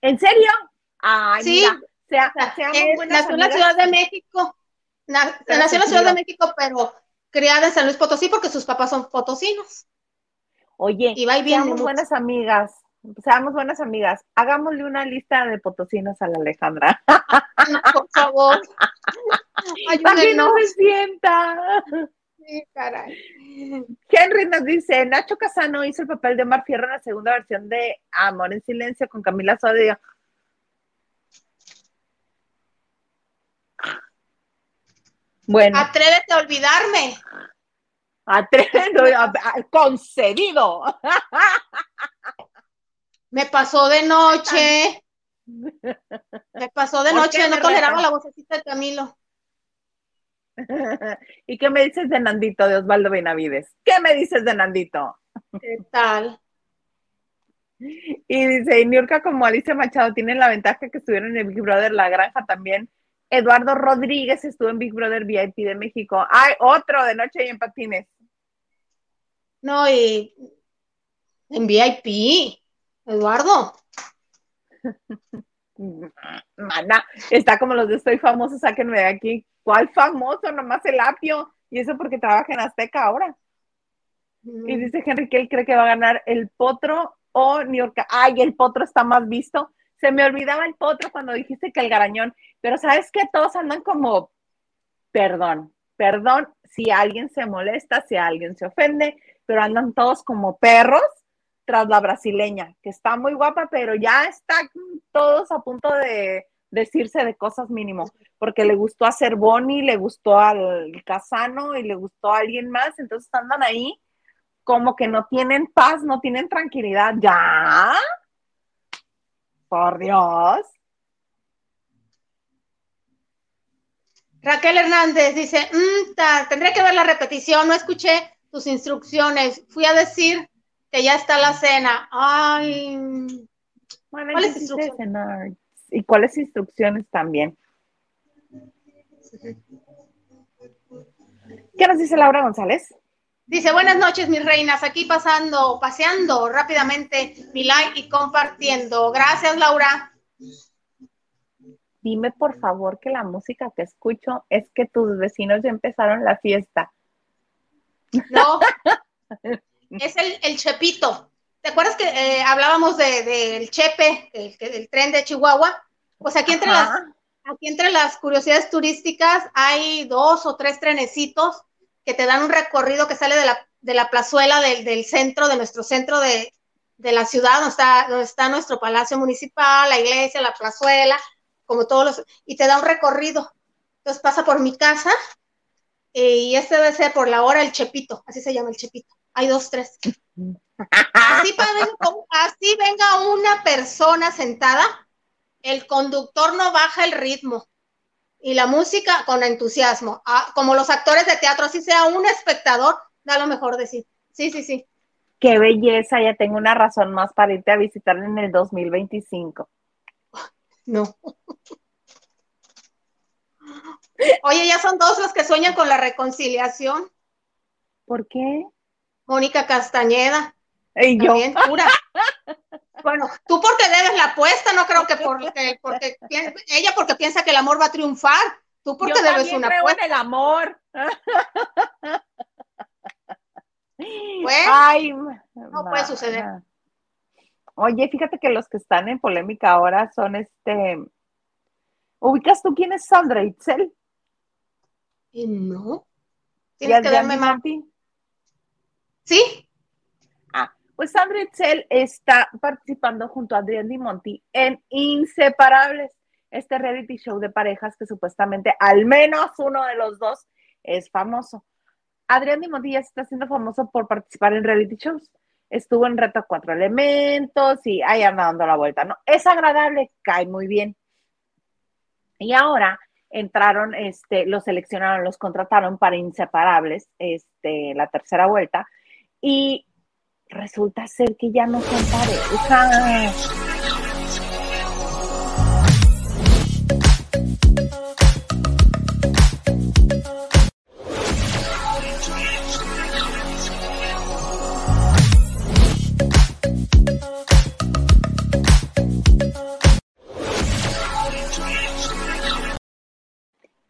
¿En serio? Ay, Sí. mira, sea- sea, es- nació en la. Ciudad de México, nació en la Ciudad de. México, pero criada en San Luis Potosí porque sus papás son potosinos. Oye, Y va y viene seamos mucho. buenas amigas, seamos buenas amigas. Hagámosle una lista de potosinos a la Alejandra. No, por favor. Para que no se sienta. Sí, caray. Henry nos dice, Nacho Casano hizo el papel de Omar Fierro en la segunda versión de Amor en Silencio con Camila Sodio. Bueno, Atrévete a olvidarme. atrevido, a- a- concedido. Me pasó de noche. Me pasó de ¿Por noche, no toleraba la vocecita de Camilo. ¿Y qué me dices de Nandito, de Osvaldo Benavides? ¿Qué me dices de Nandito? ¿Qué tal? Y dice, y Niurka como Alicia Machado tienen la ventaja que estuvieron en Big Brother La Granja también. Eduardo Rodríguez estuvo en Big Brother VIP de México. Ay, otro de noche y en patines. No, y en VIP. Eduardo. Mana, está como los de Estoy Famoso, sáquenme de aquí. ¿Cuál famoso? Nomás el apio. Y eso porque trabaja en Azteca ahora. Y dice Henry que él cree que va a ganar el Potro o New York. Ay, el Potro está más visto. Se me olvidaba el Potro cuando dijiste que el Garañón. Pero sabes que todos andan como, perdón, perdón si alguien se molesta, si alguien se ofende, pero andan todos como perros tras la brasileña, que está muy guapa, pero ya están todos a punto de decirse de cosas mínimo, porque le gustó hacer Bonnie, le gustó al Casano y le gustó a alguien más, entonces andan ahí como que no tienen paz, no tienen tranquilidad. ¿Ya? Por Dios. Raquel Hernández dice, "Mm, ta, tendré que ver la repetición, no escuché tus instrucciones. Fui a decir que ya está la cena. Ay, Bueno, ¿Cuáles ¿qué quisiste instrucciones? ¿Y cuáles instrucciones también? ¿Qué nos dice Laura González? Dice, buenas noches, mis reinas, aquí pasando, paseando rápidamente mi like y compartiendo. Gracias, Laura. Dime por favor que la música que escucho es que tus vecinos ya empezaron la fiesta. No, es el, el Chepito. ¿Te acuerdas que eh, hablábamos del de, del Chepe, el, el tren de Chihuahua? Pues aquí entre, las, aquí entre las curiosidades turísticas hay dos o tres trenecitos que te dan un recorrido que sale de la, de la plazuela del, del centro, de nuestro centro de, de la ciudad, donde está, donde está nuestro palacio municipal, la iglesia, la plazuela, como todos los, y te da un recorrido. Entonces pasa por mi casa eh, y este debe ser por la hora el Chepito, así se llama el Chepito. Hay dos, tres. Así, así venga una persona sentada, el conductor no baja el ritmo y la música con entusiasmo, Ah, como los actores de teatro, así sea un espectador, da lo mejor de sí. Sí, sí, sí. Qué belleza, ya tengo una razón más para irte a visitar en el 2025. No. Oye, ya son dos los que sueñan con la reconciliación. ¿Por qué? Mónica Castañeda, Y yo, también pura. Bueno, tú porque debes la apuesta, no creo que porque, porque ella porque piensa que el amor va a triunfar. Tú porque yo debes una creo apuesta. en el amor. Bueno, Ay, no puede suceder. Oye, fíjate que los que están en polémica ahora son este. ¿Ubicas tú quién es Sandra Itzel? Y no. ¿Y Tienes que darme más. Sí, Pues Sandra Itzel está participando junto a Adrián Dimonti en Inseparables, este reality show de parejas que supuestamente al menos uno de los dos es famoso. Adrián Dimonti ya se está haciendo famoso por participar en reality shows. Estuvo en Reto Cuatro Elementos y ahí anda dando la vuelta, ¿no? Es agradable, cae muy bien. Y ahora entraron, este, los seleccionaron, los contrataron para Inseparables, este, la tercera vuelta, y resulta ser que ya no son pareja.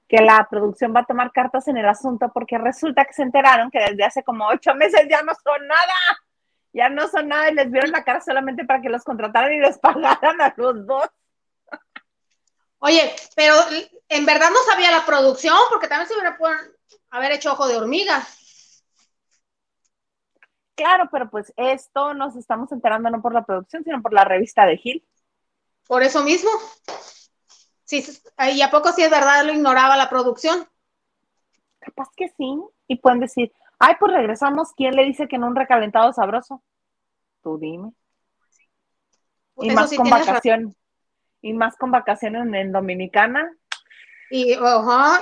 que la producción va a tomar cartas en el asunto porque resulta que se enteraron que desde hace como ocho meses ya no son nada ya no son nada y les vieron la cara solamente para que los contrataran y les pagaran a los dos. Oye, pero en verdad no sabía la producción porque también se hubiera podido haber hecho ojo de hormiga. Claro, pero pues esto nos estamos enterando no por la producción, sino por la revista de Gil. Por eso mismo. Sí, ¿y a poco sí es verdad lo ignoraba la producción? Capaz que sí. Y pueden decir, ay, pues regresamos. ¿Quién le dice que en un recalentado sabroso? Tú dime. y Eso más sí con vacación. Y más con vacaciones en, en Dominicana Y,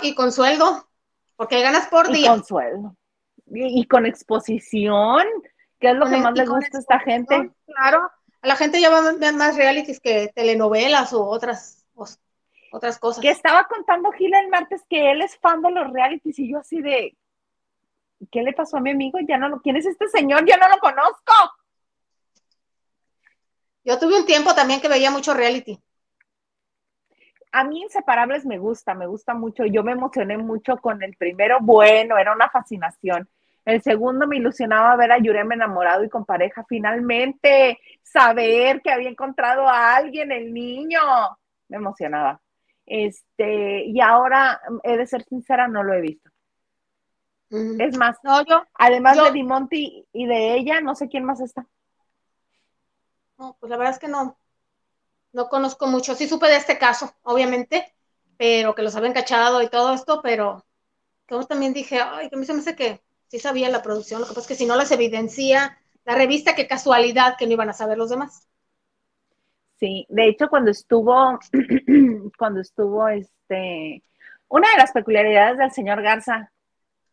y con sueldo, porque ganas por y día. con sueldo. Y, y con exposición, que es lo Con que más les con gusta a esta gente. Claro, a la gente ya va a ver más realities que telenovelas o otras, os- otras cosas. Que estaba contando Gil el martes que él es fan de los realities y yo así de, ¿qué le pasó a mi amigo? Ya no lo, ¿quién es este señor? Ya no lo conozco. Yo tuve un tiempo también que veía mucho reality. A mí Inseparables me gusta, me gusta mucho. Yo me emocioné mucho con el primero, bueno, era una fascinación. El segundo me ilusionaba ver a Yurem enamorado y con pareja. Finalmente, saber que había encontrado a alguien, el niño, me emocionaba. Este, y ahora, he de ser sincera, no lo he visto. Es más, No, yo, además Yo- de Dimonti y de ella, no sé quién más está. no, pues la verdad es que no, no conozco mucho. Sí supe de este caso, obviamente, pero que los habían cachado y todo esto, pero como también dije, ay, que a mí se me hace que sí sabía la producción, lo que pasa es que si no las evidencia la revista, qué casualidad que no iban a saber los demás. Sí, de hecho, cuando estuvo, cuando estuvo este, una de las peculiaridades del señor Garza,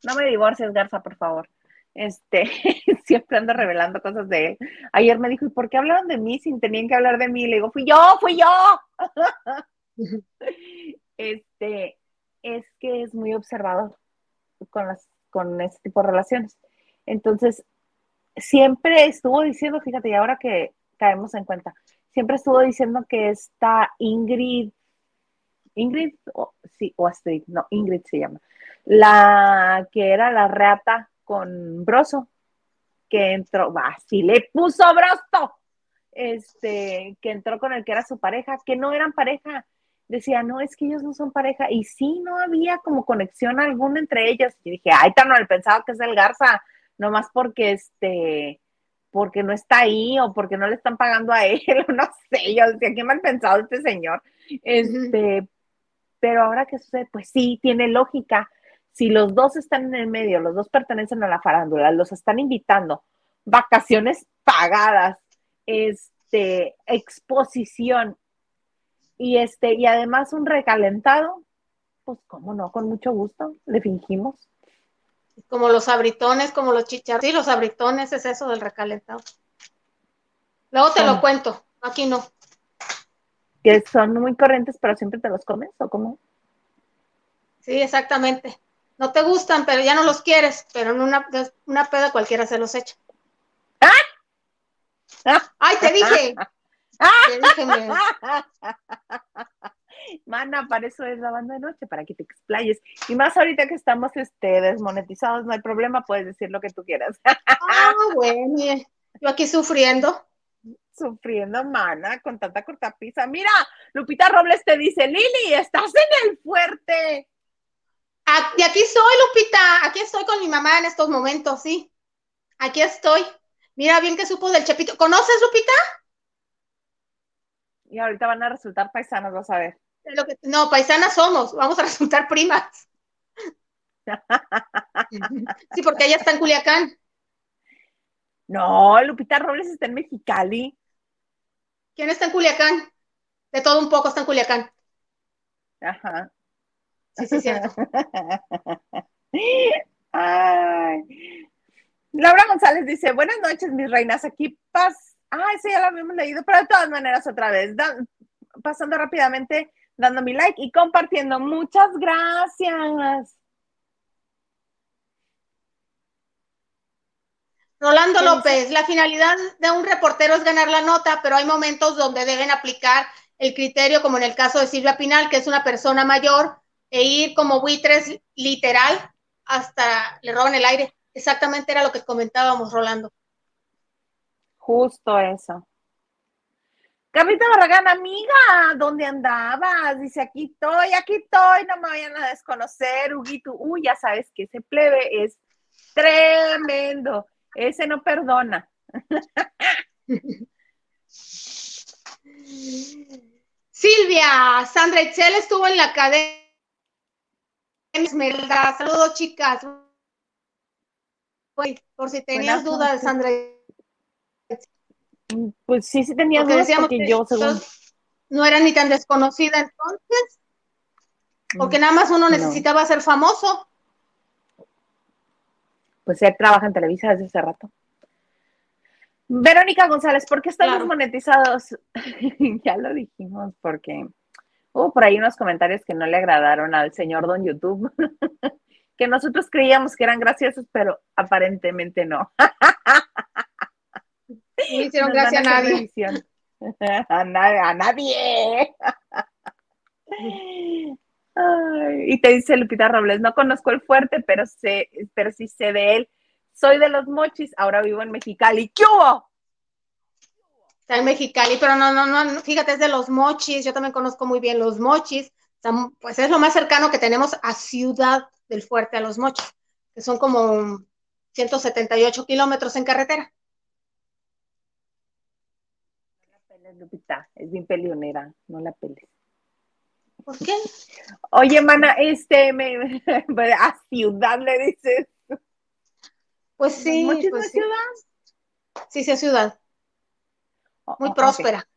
no me divorcies, Garza, por favor. Este, siempre ando revelando cosas de él. Ayer me dijo, ¿y por qué hablaron de mí sin tenían que hablar de mí? Le digo, fui yo, fui yo. Este, es que es muy observador con las, con este tipo de relaciones. Entonces, siempre estuvo diciendo, fíjate, y ahora que caemos en cuenta, siempre estuvo diciendo que esta Ingrid, Ingrid, o- sí, o Astrid, no, Ingrid se llama, la que era la reata con Broso, que entró, va, sí le puso Brosto, este, que entró con el que era su pareja, que no eran pareja, decía, no, es que ellos no son pareja, y sí, no había como conexión alguna entre ellos, y dije, ay, tan mal pensado que es el Garza, nomás porque este, porque no está ahí o porque no le están pagando a él, o no sé, yo decía, qué mal pensado este señor. Este, pero ahora que sucede, pues sí, tiene lógica. Si los dos están en el medio, los dos pertenecen a la farándula, los están invitando, vacaciones pagadas, este, exposición y este, y además un recalentado, pues cómo no, con mucho gusto, le fingimos. Como los abritones, como los chicharros. Sí, los abritones es eso del recalentado. Luego te lo cuento, aquí no. Que son muy corrientes, pero siempre te los comes, ¿o cómo? Sí, exactamente. No te gustan, pero ya no los quieres, pero en una, una peda cualquiera se los echa. ¡Ay, te dije! Te dije, Mana, para eso es la banda de noche, para que te explayes. Y más ahorita que estamos este, desmonetizados, no hay problema, puedes decir lo que tú quieras. Ah, bueno, yo aquí sufriendo. Sufriendo, mana, con tanta cortapisa. Mira, Lupita Robles te dice, Lili, estás en el fuerte. Y aquí estoy, Lupita. Aquí estoy con mi mamá en estos momentos, sí. Aquí estoy. Mira bien que supo del Chepito. ¿Conoces, Lupita? Y ahorita van a resultar paisanos, vas a ver. De lo que- no, paisanas somos. Vamos a resultar primas. Sí, porque ella está en Culiacán. No, Lupita Robles está en Mexicali. ¿Quién está en Culiacán? De todo un poco está en Culiacán. Ajá. Sí, sí, cierto. Ay. Laura González dice, buenas noches, mis reinas. Aquí pas... Ah, ese ya lo habíamos leído, pero de todas maneras otra vez. Da- Pasando rápidamente, dando mi like y compartiendo. Muchas gracias. Rolando. López, la finalidad de un reportero es ganar la nota, pero hay momentos donde deben aplicar el criterio, como en el caso de Silvia Pinal, que es una persona mayor, e ir como buitres literal hasta le roban el aire. Exactamente era lo que comentábamos, Rolando. Justo eso. Carlita Barragán, amiga, ¿dónde andabas? Dice, aquí estoy, aquí estoy, no me vayan a desconocer, Huguito. Uy, ya sabes que ese plebe es tremendo. Ese no perdona. Silvia, Sandra Excel estuvo en la cadena. Saludos, chicas. Por si tenías dudas, Sandra. Pues sí, sí tenía dudas porque yo, según... No era ni tan desconocida entonces. Porque nada más uno necesitaba ser famoso. Pues él trabaja en Televisa desde hace rato. Verónica González, ¿por qué estamos monetizados? ya lo dijimos, porque hubo por ahí unos comentarios que no le agradaron al señor Don YouTube, que nosotros creíamos que eran graciosos, pero aparentemente no. no hicieron gracia a nadie. a nadie. A nadie. y te dice Lupita Robles, no conozco el fuerte, pero sé, pero sí sé de él soy de los mochis, ahora vivo en Mexicali. ¿Qué hubo? Está en Mexicali, pero no, no, no, fíjate, es de los mochis, yo también conozco muy bien los mochis, pues es lo más cercano que tenemos a Ciudad del Fuerte, a los mochis, que son como 178 kilómetros en carretera. No la peles, Lupita, es bien pelionera, no la peles. ¿Por qué? Oye, mana, este, me, a Ciudad le dices. Pues sí. Pues sí. ciudad? Sí, sí, es ciudad. Muy próspera.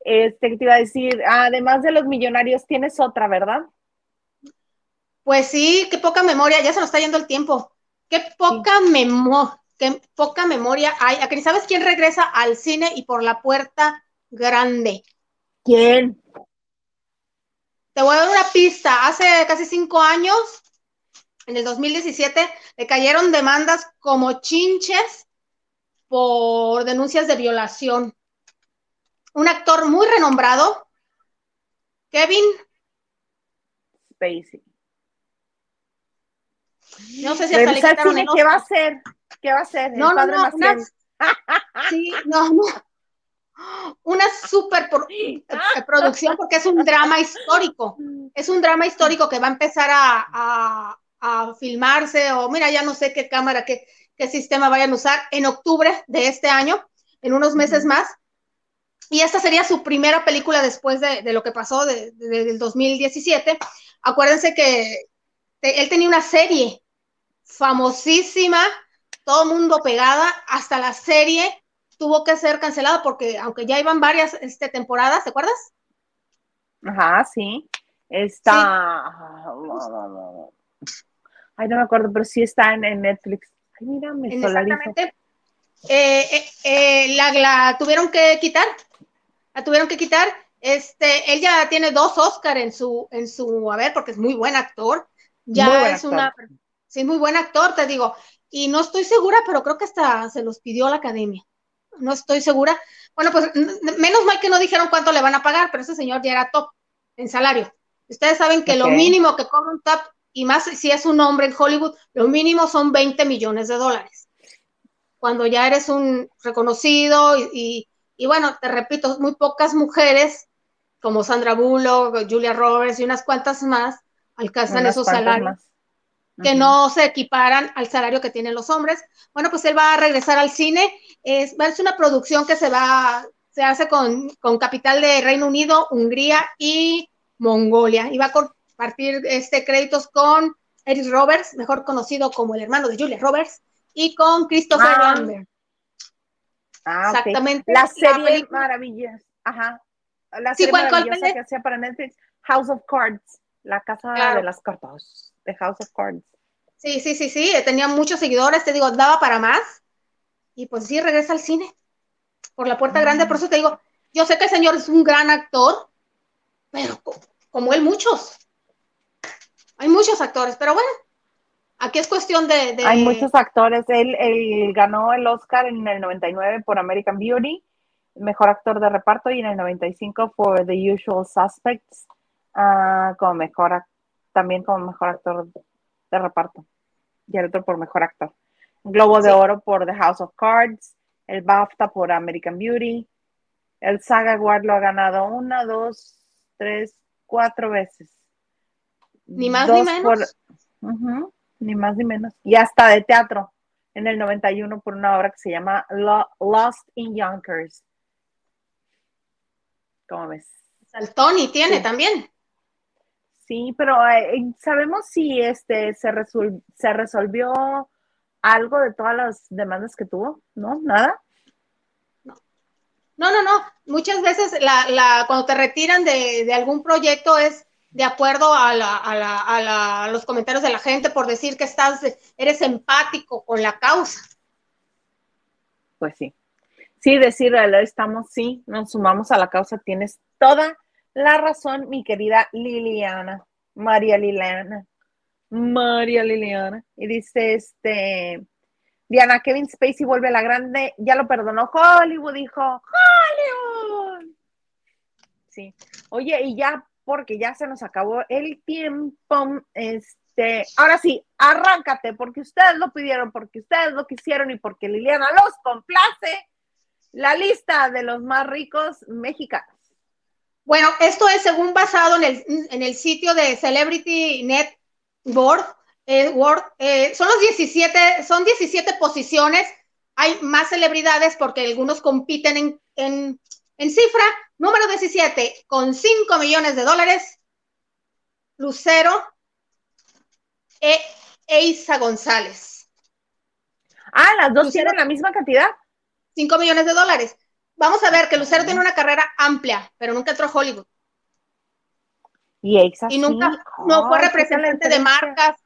Este, que te iba a decir, además de los millonarios, tienes otra, ¿verdad? Pues sí, qué poca memoria, ya se nos está yendo el tiempo. Qué poca memoria, qué poca memoria hay. ¿A que ni sabes quién regresa al cine y por la puerta grande? ¿Quién? Te voy a dar una pista. Hace casi cinco años en el 2017 le cayeron demandas como chinches por denuncias de violación. Un actor muy renombrado, Kevin Spacey. No sé si hasta le quitaron el ¿Qué va a hacer? ¿Qué va a hacer? No, no, no, una, sí, no, no. Una super producción porque es un drama histórico. Es un drama histórico que va a empezar a, a filmarse o mira, ya no sé qué cámara, qué, qué sistema vayan a usar en octubre de este año, en unos meses más. Y esta sería su primera película después de, de lo que pasó de, del 2017. Acuérdense que él tenía una serie famosísima, todo mundo pegada, hasta la serie tuvo que ser cancelada porque aunque ya iban varias este, temporadas, ¿te acuerdas? Ajá, sí. Está... Ay, no me acuerdo, pero sí está en, Netflix. Ay, mira, me Exactamente. Eh, eh, eh, la, la, tuvieron que quitar. La tuvieron que quitar. Este, él ya tiene dos Oscar en su, en su, a ver, porque es muy buen actor. Ya es una, sí, muy buen actor, te digo. Y no estoy segura, pero creo que hasta se los pidió la academia. No estoy segura. Bueno, pues menos mal que no dijeron cuánto le van a pagar, pero ese señor ya era top en salario. Ustedes saben que lo mínimo que cobra un top y más si es un hombre en Hollywood, lo mínimo son 20 millones de dólares. Cuando ya eres un reconocido y, bueno, te repito, muy pocas mujeres como Sandra Bullock, Julia Roberts y unas cuantas más alcanzan esos salarios que no se equiparan al salario que tienen los hombres. Bueno, pues él va a regresar al cine. Es, ser una producción que se va, se hace con, con capital de Reino Unido, Hungría y Mongolia. Y va a partir este, créditos con Eric Roberts, mejor conocido como el hermano de Julia Roberts, y con Christopher ah. Lambert. Ah, Exactamente. La serie Maravillas. Ajá. La serie maravillosa que hacía para Netflix, House of Cards, la casa de las cartas, de House of Cards. Sí, sí, sí, sí, tenía muchos seguidores, te digo, daba para más. Y pues sí, regresa al cine por la puerta grande, por eso te digo, yo sé que el señor es un gran actor, pero como él muchos. Hay muchos actores, pero bueno, aquí es cuestión de... Hay muchos actores. Él, él, ganó el Oscar en el 99 por American Beauty. mejor actor de reparto y en el 95 por The Usual Suspects ah, como mejor también como mejor actor de reparto y el otro por mejor actor. Globo de Oro por The House of Cards, el BAFTA por American Beauty, el Saga Award lo ha ganado una, dos, tres, cuatro veces. Ni más ni menos. ni más ni menos. Y hasta de teatro en el 91 por una obra que se llama Lost in Yonkers. ¿Cómo ves? El Tony tiene también. Sí, pero eh, ¿sabemos si este se, se resolvió algo de todas las demandas que tuvo? ¿No? ¿Nada? No, no, no. Muchas veces la, la, cuando te retiran de, de algún proyecto es de acuerdo a, la, a, la, a, los comentarios de la gente por decir que estás, eres empático con la causa. Pues sí. Sí, decir, estamos, sí, nos sumamos a la causa, tienes toda la razón, mi querida Liliana, María Liliana, María Liliana. Y dice, este, Diana, Kevin Spacey vuelve a la grande, ya lo perdonó Hollywood, dijo, Hollywood. Sí. Oye, y ya porque ya se nos acabó el tiempo. Este, ahora sí, arráncate, porque ustedes lo pidieron, porque ustedes lo quisieron y porque Liliana los complace. La lista de los más ricos mexicanos. Bueno, esto es según basado en el, en el sitio de Celebrity Net Board. Eh, eh, son los 17, son 17 posiciones. Hay más celebridades porque algunos compiten en, en, en cifra, Número 17, con 5 millones de dólares, Lucero e Eisa González. Ah, las dos tienen la misma cantidad. 5 millones de dólares. Vamos a ver que Lucero tiene una carrera amplia, pero nunca entró a Hollywood. Y Y nunca no fue representante de marcas.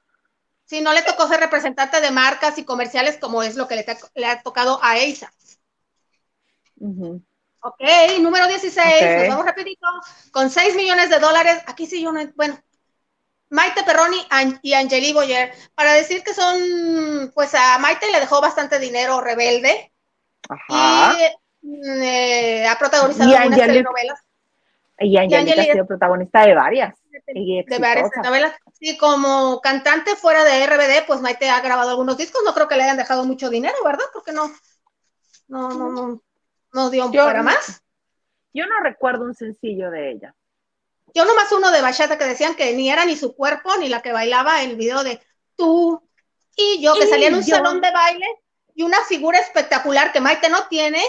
Sí, no le tocó ser representante de marcas y comerciales como es lo que le, ha tocado a Eisa. Ok, número 16, vamos rapidito, con 6 millones de dólares, aquí sí yo no, bueno, Maite Perroni y Angeli Boyer, para decir que son, pues a Maite le dejó bastante dinero rebelde, Ajá. y eh, ha protagonizado algunas telenovelas. Y Angeli ha sido protagonista de varias. De, varias novelas. Sí, como cantante fuera de RBD, pues Maite ha grabado algunos discos, no creo que le hayan dejado mucho dinero, ¿verdad? Porque no, no, no, no, no dio para más. Yo no recuerdo un sencillo de ella. Yo nomás uno de bachata que decían que ni era ni su cuerpo ni la que bailaba el video de tú y yo, que salía en un salón de baile y una figura espectacular que Maite no tiene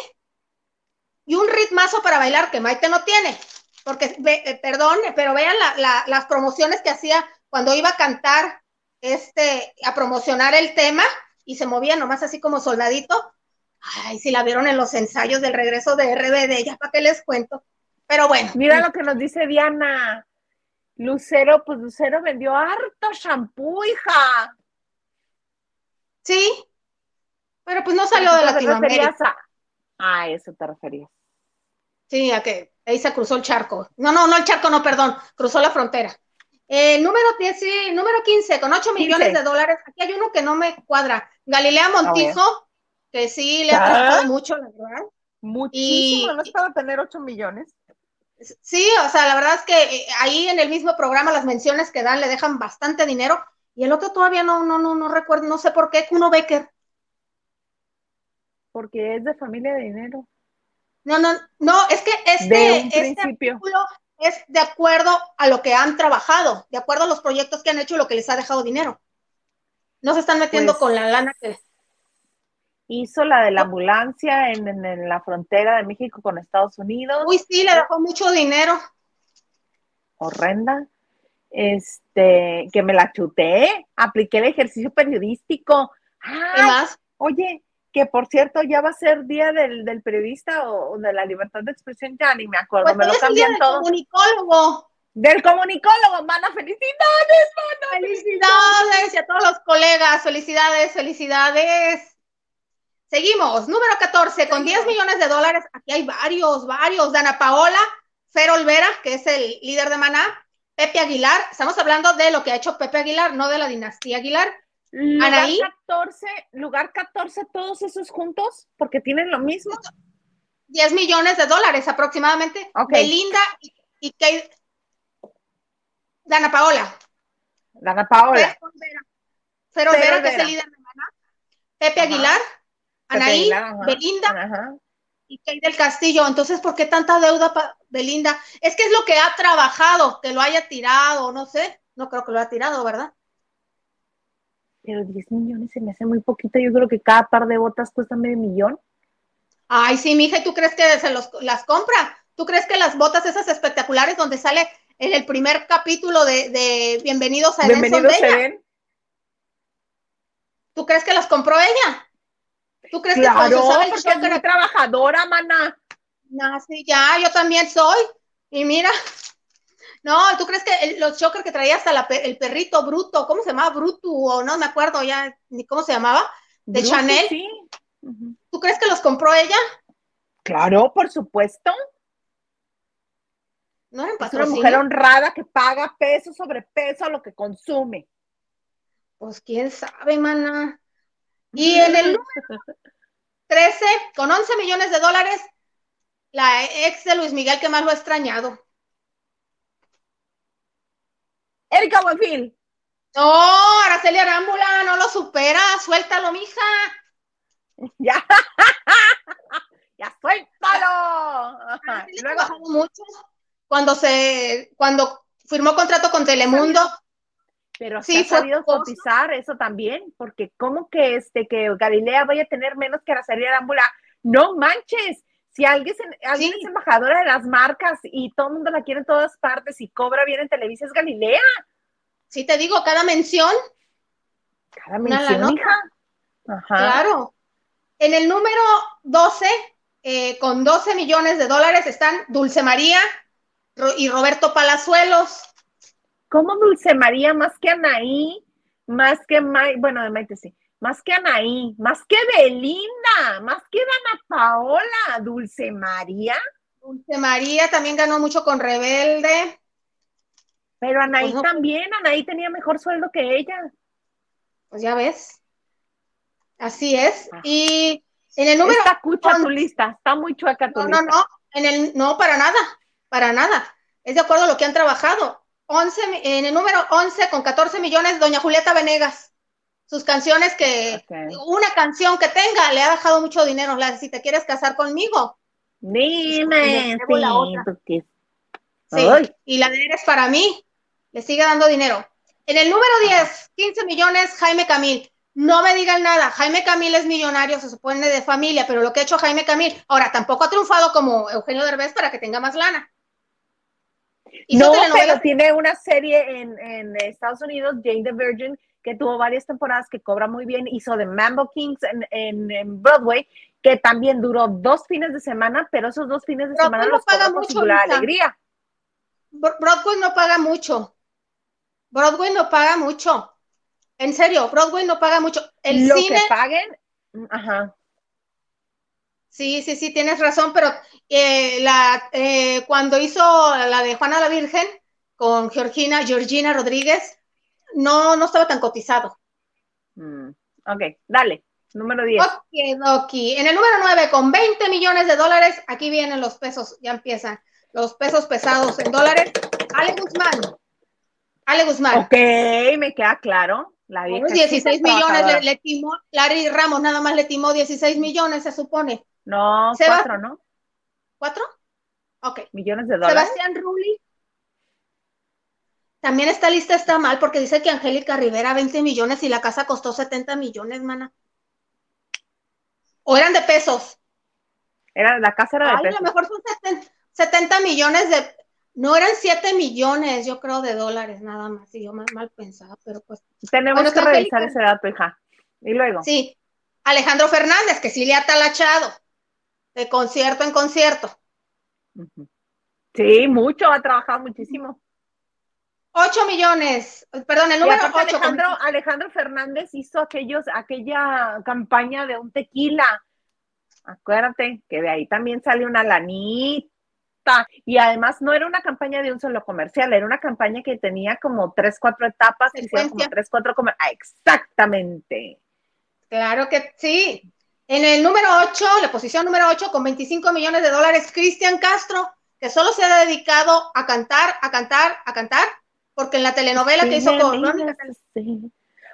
y un ritmazo para bailar que Maite no tiene. Porque, eh, perdón, pero vean las promociones que hacía cuando iba a cantar, este, a promocionar el tema y se movía nomás así como soldadito Ay, si la vieron en los ensayos del regreso de RBD, ya para qué les cuento. Pero bueno. Mira lo que nos dice Diana. Lucero, pues Lucero vendió harto shampoo, hija. Sí, pero pues no salió de Latinoamérica. A... eso te referías. Sí, a que ahí se cruzó el charco. No, no, no el charco, no, perdón, cruzó la frontera. Eh, número 10, sí, número 15, con 8 millones de dólares. Aquí hay uno que no me cuadra. Galilea Montijo, que sí le ha costado mucho, la verdad. Muchísimo, no es para tener 8 millones. Sí, o sea, la verdad es que eh, ahí en el mismo programa las menciones que dan le dejan bastante dinero y el otro todavía no, no, no, no recuerdo, no sé por qué, Kuno Becker. Porque es de familia de dinero. No, no, no, es que este, este artículo es de acuerdo a lo que han trabajado, de acuerdo a los proyectos que han hecho y lo que les ha dejado dinero. No se están metiendo pues con la lana que hizo la de la ambulancia en, la frontera de México con Estados Unidos. Uy, sí, le dejó mucho dinero. Horrenda. Este, que me la chuté, apliqué el ejercicio periodístico. ¿Qué más? Oye, que por cierto ya va a ser día del, periodista o, de la libertad de expresión, ya ni me acuerdo, pues me lo cambian todo. Del comunicólogo. Del comunicólogo, mana, felicidades, mana. Felicidades a todos los colegas, felicidades, felicidades. Seguimos, número 14, con 10 millones de dólares. Aquí hay varios, varios. Dana Paola, Fer Olvera, que es el líder de Maná, Pepe Aguilar. Estamos hablando de lo que ha hecho Pepe Aguilar, no de la dinastía Aguilar. Lugar Anaí. 14, lugar 14, todos esos juntos, porque tienen lo mismo. 10 millones de dólares aproximadamente. Ok. Belinda y, y Kate- Dana Paola. Dana Paola. Fer Olvera, Fer Fer Olvera, que es el líder de Maná. Pepe Ajá. Aguilar, Anaí, ajá. Belinda Ajá. y Kate del Castillo. Entonces, ¿por qué tanta deuda para Belinda? Es que es lo que ha trabajado, que lo haya tirado, no sé. No creo que lo haya tirado, ¿verdad? Pero 10 millones se me hace muy poquito. Yo creo que cada par de botas cuesta medio millón. Ay, sí, mija, ¿y tú crees que se los, las compra? ¿Tú crees que las botas esas espectaculares donde sale en el primer capítulo de, de Bienvenidos a son Bienvenidos de ella? Eden. ¿Tú crees que las compró ella? ¿Tú crees que cuando porque es muy trabajadora, mana. No, sí, ya, yo también soy. Y mira, no, ¿tú crees que el- los chokers que traía hasta la el perrito bruto, ¿cómo se llamaba? Bruto, o no me acuerdo ya ni cómo se llamaba, de Chanel, Sí. ¿tú crees que los compró ella? Claro, por supuesto. No eran Es una mujer honrada que paga peso sobre peso a lo que consume. Pues quién sabe, mana. Y en el número 13, con 11 millones de dólares, la ex de Luis Miguel que más lo ha extrañado. Erika Buenfil. No, Araceli Arámbula, no lo supera, suéltalo, mija. Ya. ya suéltalo. Araceli Luego, mucho cuando se, cuando firmó contrato con Telemundo. Pero Sí, sí, ha sabido cotizar eso también, porque como que este que Galilea vaya a tener menos que Araceli Arámbula, no manches. Si alguien, es- alguien Sí. es embajadora de las marcas y todo el mundo la quiere en todas partes y cobra bien en Televisa, es Galilea. Sí, te digo, cada mención, Cada mención, hija. Ajá. claro. En el número 12, eh, con 12 millones de dólares, están Dulce María y Roberto Palazuelos. ¿Cómo Dulce María más que Anaí? Más que May, bueno, de Maite sí. Más que Anaí, más que Belinda, más que Dana Paola, Dulce María. Dulce María también ganó mucho con Rebelde. Pero Anaí Pues no. también, Anaí tenía mejor sueldo que ella. Pues ya ves. Así es. Ah. Y en el número está cucha tu lista, está muy chueca tu No, no, lista. no, en el, no, para nada, para nada. Es de acuerdo a lo que han trabajado. 11, mi- en el número 11 con 14 millones, doña Julieta Venegas. Sus canciones que, una canción que tenga, le ha dejado mucho dinero. La, si te quieres casar conmigo. Dime, Luego la sí, otra. Sí. Y la de Eres para mí, le sigue dando dinero. En el número 10, 15 millones, Jaime Camil. No me digan nada, Jaime Camil es millonario, se supone de familia, pero lo que ha hecho Jaime Camil, ahora tampoco ha triunfado como Eugenio Derbez para que tenga más lana. No, pero tiene una serie en, en Estados Unidos, Jane the Virgin, que tuvo varias temporadas que cobra muy bien. Hizo The Mambo Kings en, en- en Broadway, que también duró dos fines de semana, pero esos dos fines de Broadway semana no los paga mucho, Lisa. alegría. Bro- Broadway no paga mucho. Broadway no paga mucho. En serio, Broadway no paga mucho. El Lo cine, que paguen, ajá. Sí, sí, sí, tienes razón, pero eh, la, eh, cuando hizo la de Juana la Virgen con Georgina, Georgina Rodríguez, no, no estaba tan cotizado. Mm, Ok, dale, número 10. Okidoki. En el número 9, con 20 millones de dólares, aquí vienen los pesos, ya empiezan. Los pesos pesados en dólares. Ale Guzmán. Ale Guzmán. Ok, me queda claro. La vieja Unos sí 16 es millones le timó, Larry Ramos nada más le timó 16 millones, se supone. No, cuatro, ¿no? ¿Cuatro? Ok. Millones de dólares. Sebastián Rulli. También esta lista está mal porque dice que Angélica Rivera 20 millones y la casa costó 70 millones, mana. O eran de pesos. Era, la casa era de Ay, a pesos. lo mejor son 70, 70 millones de. No eran 7 millones, yo creo, de dólares nada más. Y yo mal, mal pensaba, pero pues. Tenemos Bueno, que revisar Angélica. ese dato, hija. Y luego. Sí. Alejandro Fernández, que sí le ha talachado. De concierto en concierto. Sí, mucho, ha trabajado muchísimo. 8 millones. Perdón, el número aparte 8. Alejandro, Alejandro Fernández hizo aquellos, aquella campaña de un tequila. Acuérdate que de ahí también sale una lanita. Y además no era una campaña de un solo comercial, era una campaña que tenía como tres, cuatro etapas, que hicieron como tres, cuatro comer- ah, exactamente. Claro que sí. En el número 8, la posición número 8, con 25 millones de dólares, Cristian Castro, que solo se ha dedicado a cantar, a cantar, a cantar, porque en la telenovela que hizo con Mónica Sí.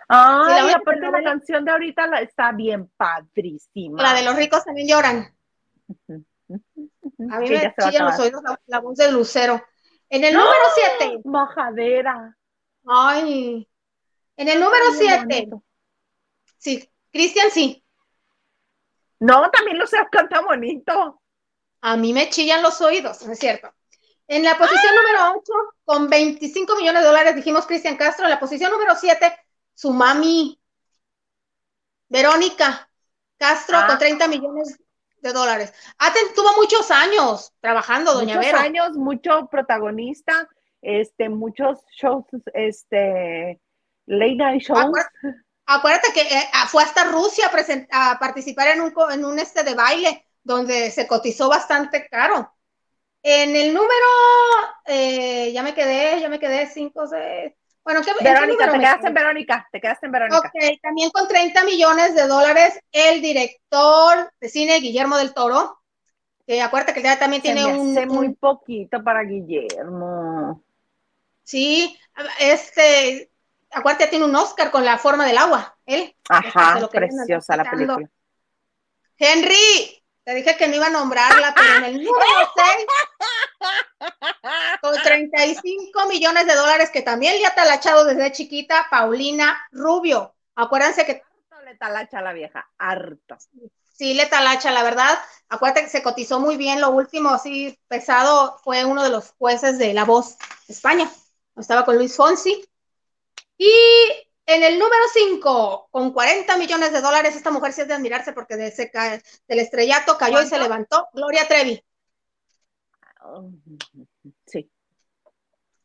La única aparte la canción de ahorita la- está bien padrísima. la de los ricos también lloran. A mí me chillan los oídos la, la voz de Lucero. En el número 7, Majadera. ay, en el número Ay, bien 7, bonito. sí, Cristian sí. No, también lo sé, canta bonito. A mí me chillan los oídos, ¿no es cierto? En la posición número 8, con 25 millones de dólares, dijimos Cristian Castro. En la posición número 7, su mami, Verónica Castro, Ah. con 30 millones de dólares. Ah, ten- tuvo muchos años trabajando, doña muchos Vero. años, mucho protagonista, este, muchos shows, este, late night shows. Acuérdate, que eh, ah, fue hasta Rusia a, participar en un, co- en un este de baile, donde se cotizó bastante caro. En el número, eh, ya me quedé, ya me quedé, 5, 6. Bueno, ¿qué, Verónica, te quedaste en Verónica, te quedaste en Verónica. Ok, también con 30 millones de dólares, el director de cine Guillermo del Toro, que acuérdate que ya también Se tiene me un, hace muy un- poquito para Guillermo. sí, este, acuérdate, tiene un Oscar con la forma del agua, él. Ajá, lo andar preciosa la película. Henry, te dije que no iba a nombrarla, pero en el número 6, con 35 millones de dólares, que también le ha talachado desde chiquita, Paulina Rubio. Acuérdense que Harto le talacha a la vieja, harto. sí le talacha, la verdad. Acuérdate que se cotizó muy bien. Lo último, así pesado, fue uno de los jueces de La Voz España. Estaba con Luis Fonsi. Y en el número 5, con 40 millones de dólares, esta mujer sí es de admirarse porque de ese ca- del estrellato cayó y se levantó. Gloria Trevi. Sí.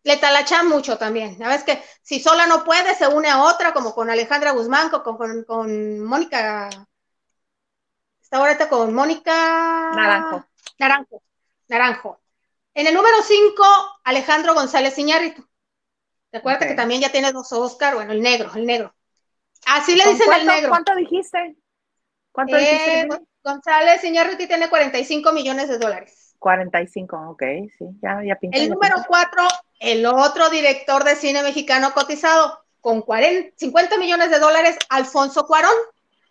Le talacha mucho también. Sabes que si sola no puede, se une a otra, como con Alejandra Guzmán, con, con, con Mónica. Está ahorita con Mónica. Naranjo. Naranjo. Naranjo. En el número 5, Alejandro González Iñárritu. Recuerda Ok. que también ya tiene dos Oscar, bueno, el negro, el negro. Así le ¿Con dicen el cuánto, negro. ¿Cuánto dijiste? ¿Cuánto Eh, dijiste? González Iñárritu tiene 45 millones de dólares. 45, ok, sí, ya, ya pinta. El ya número pinta. 4, el otro director de cine mexicano cotizado con 40, 50 millones de dólares, Alfonso Cuarón.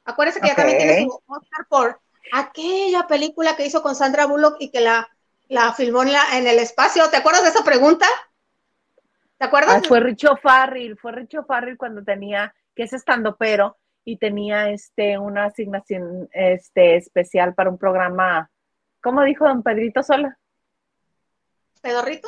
Acuérdense que ya también tiene su Oscar por aquella película que hizo con Sandra Bullock y que la, la filmó en, la- en el espacio. ¿Te acuerdas de esa pregunta? ¿Te acuerdas? Ah, fue Richo Farrell, fue Richo Farrell cuando tenía, que es estando pero, y tenía este una asignación este especial para un programa, ¿cómo dijo don Pedrito Sola? ¿Pedorrito?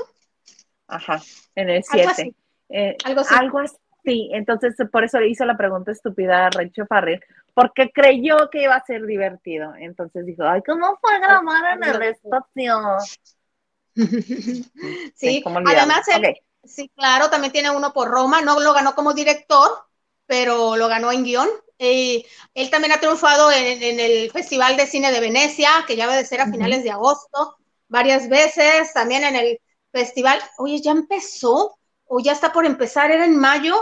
Ajá, en el Algo 7. así. Eh, Algo así. algo así. Entonces, por eso le hizo la pregunta estúpida a Richo Farrell, porque creyó que iba a ser divertido. Entonces dijo, ay, ¿cómo fue grabar en el espacio? Sí, además él. Sí, claro, también tiene uno por Roma, no lo ganó como director, pero lo ganó en guion. Eh, él también ha triunfado en, en el Festival de Cine de Venecia, que ya va de ser a finales de agosto, varias veces, también en el festival. Oye, ¿ya empezó? ¿O ya está por empezar? ¿Era en mayo?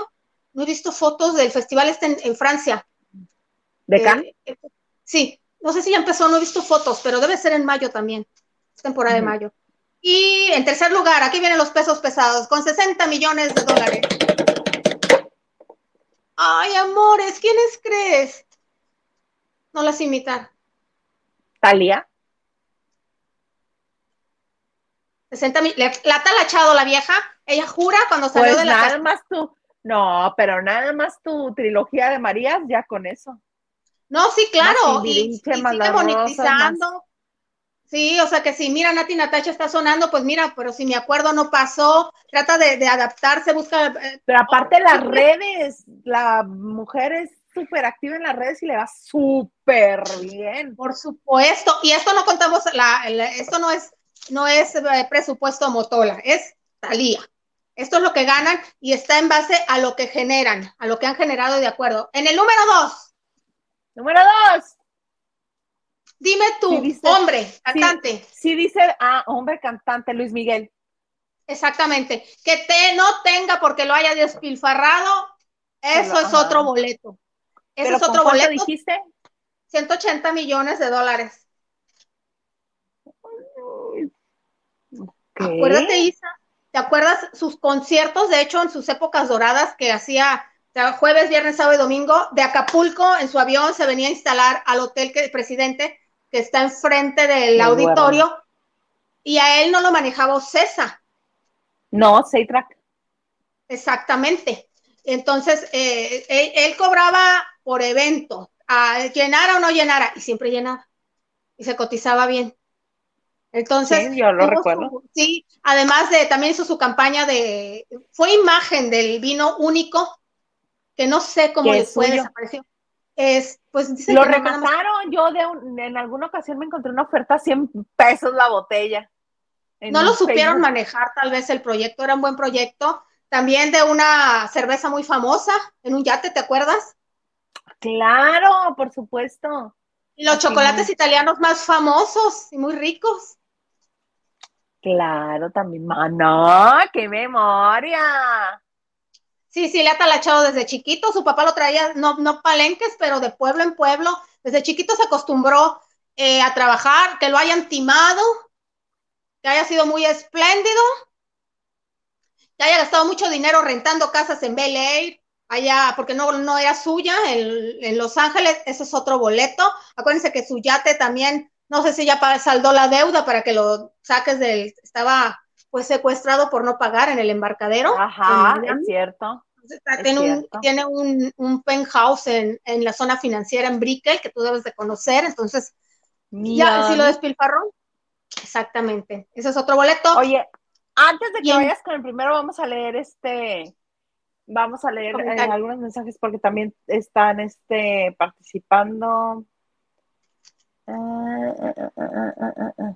No he visto fotos del festival este en, en Francia. ¿De Cannes? Eh, eh, sí, no sé si ya empezó, no he visto fotos, pero debe ser en mayo también, es temporada de mayo. Y en tercer lugar, aquí vienen los pesos pesados, con 60 millones de dólares. Ay, amores, ¿quiénes crees? No las imitar. Talía. 60 mil, la ha talachado la vieja, ella jura cuando salió Pues de la nada casa. más tú. No, pero nada más tu trilogía de Marías, ya con eso. No, sí, claro, Más y, y más sigue rosas, monetizando. Sí, o sea que si mira, Nati Natacha está sonando, pues mira, pero si mi acuerdo no pasó, trata de, de adaptarse, busca eh, Pero aparte las redes, la mujer es súper activa en las redes y le va súper bien. Por supuesto, y esto no contamos, la, la- esto no es, no es eh, presupuesto Motola, es Talía. Esto es lo que ganan y está en base a lo que generan, a lo que han generado de acuerdo. En el número dos, Número dos. Dime tú, Sí, dice- hombre, cantante, Sí dice, ah, hombre cantante, Luis Miguel. exactamente, que te no tenga porque lo haya despilfarrado, eso Pero, es ajá. otro boleto. ¿Pero es otro boleto. dijiste? 180 millones de dólares. ¿Qué? Acuérdate, Isa, ¿te acuerdas sus conciertos? De hecho, en sus épocas doradas que hacía o sea, jueves, viernes, sábado y domingo, de Acapulco en su avión se venía a instalar al hotel que el presidente que está enfrente del auditorio y a él no lo manejaba Ocesa. No, Seitrack. Exactamente. Entonces, eh, él, él cobraba por evento, a llenara o no llenara, y siempre llenaba. Y se cotizaba bien. Entonces, Sí, yo lo recuerdo. su- sí, además de, también hizo su campaña de, fue imagen del vino único, que no sé cómo le fue, desapareció. Es, pues dice Lo que no, nada más- remataron. Yo de un- en alguna ocasión me encontré una oferta a 100 pesos la botella. No lo supieron Facebook. manejar, tal vez el proyecto era un buen proyecto. También de una cerveza muy famosa en un yate, ¿te acuerdas? Claro, por supuesto. Y los Así chocolates es. italianos más famosos y muy ricos. Claro, también. ¡Mano! ¡Qué memoria! Sí, sí, le ha talachado desde chiquito. Su papá lo traía, no, no palenques, pero de pueblo en pueblo. Desde chiquito se acostumbró eh, a trabajar, que lo hayan timado, que haya sido muy espléndido, que haya gastado mucho dinero rentando casas en Bel Air, allá, porque no, no era suya, en, en Los Ángeles, ese es otro boleto. Acuérdense que su yate también, no sé si ya saldó la deuda para que lo saques del, estaba pues secuestrado por no pagar en el embarcadero. Ajá, es cierto. Entonces, Es tiene un, tiene un, un penthouse en, en la zona financiera en Brickell que tú debes de conocer. Entonces, ya, si lo despilfarró. Exactamente. Ese es otro boleto. Oye, antes de que Bien. vayas con el primero, vamos a leer este, vamos a leer eh, algunos mensajes porque también están este, participando. Ah, ah, ah.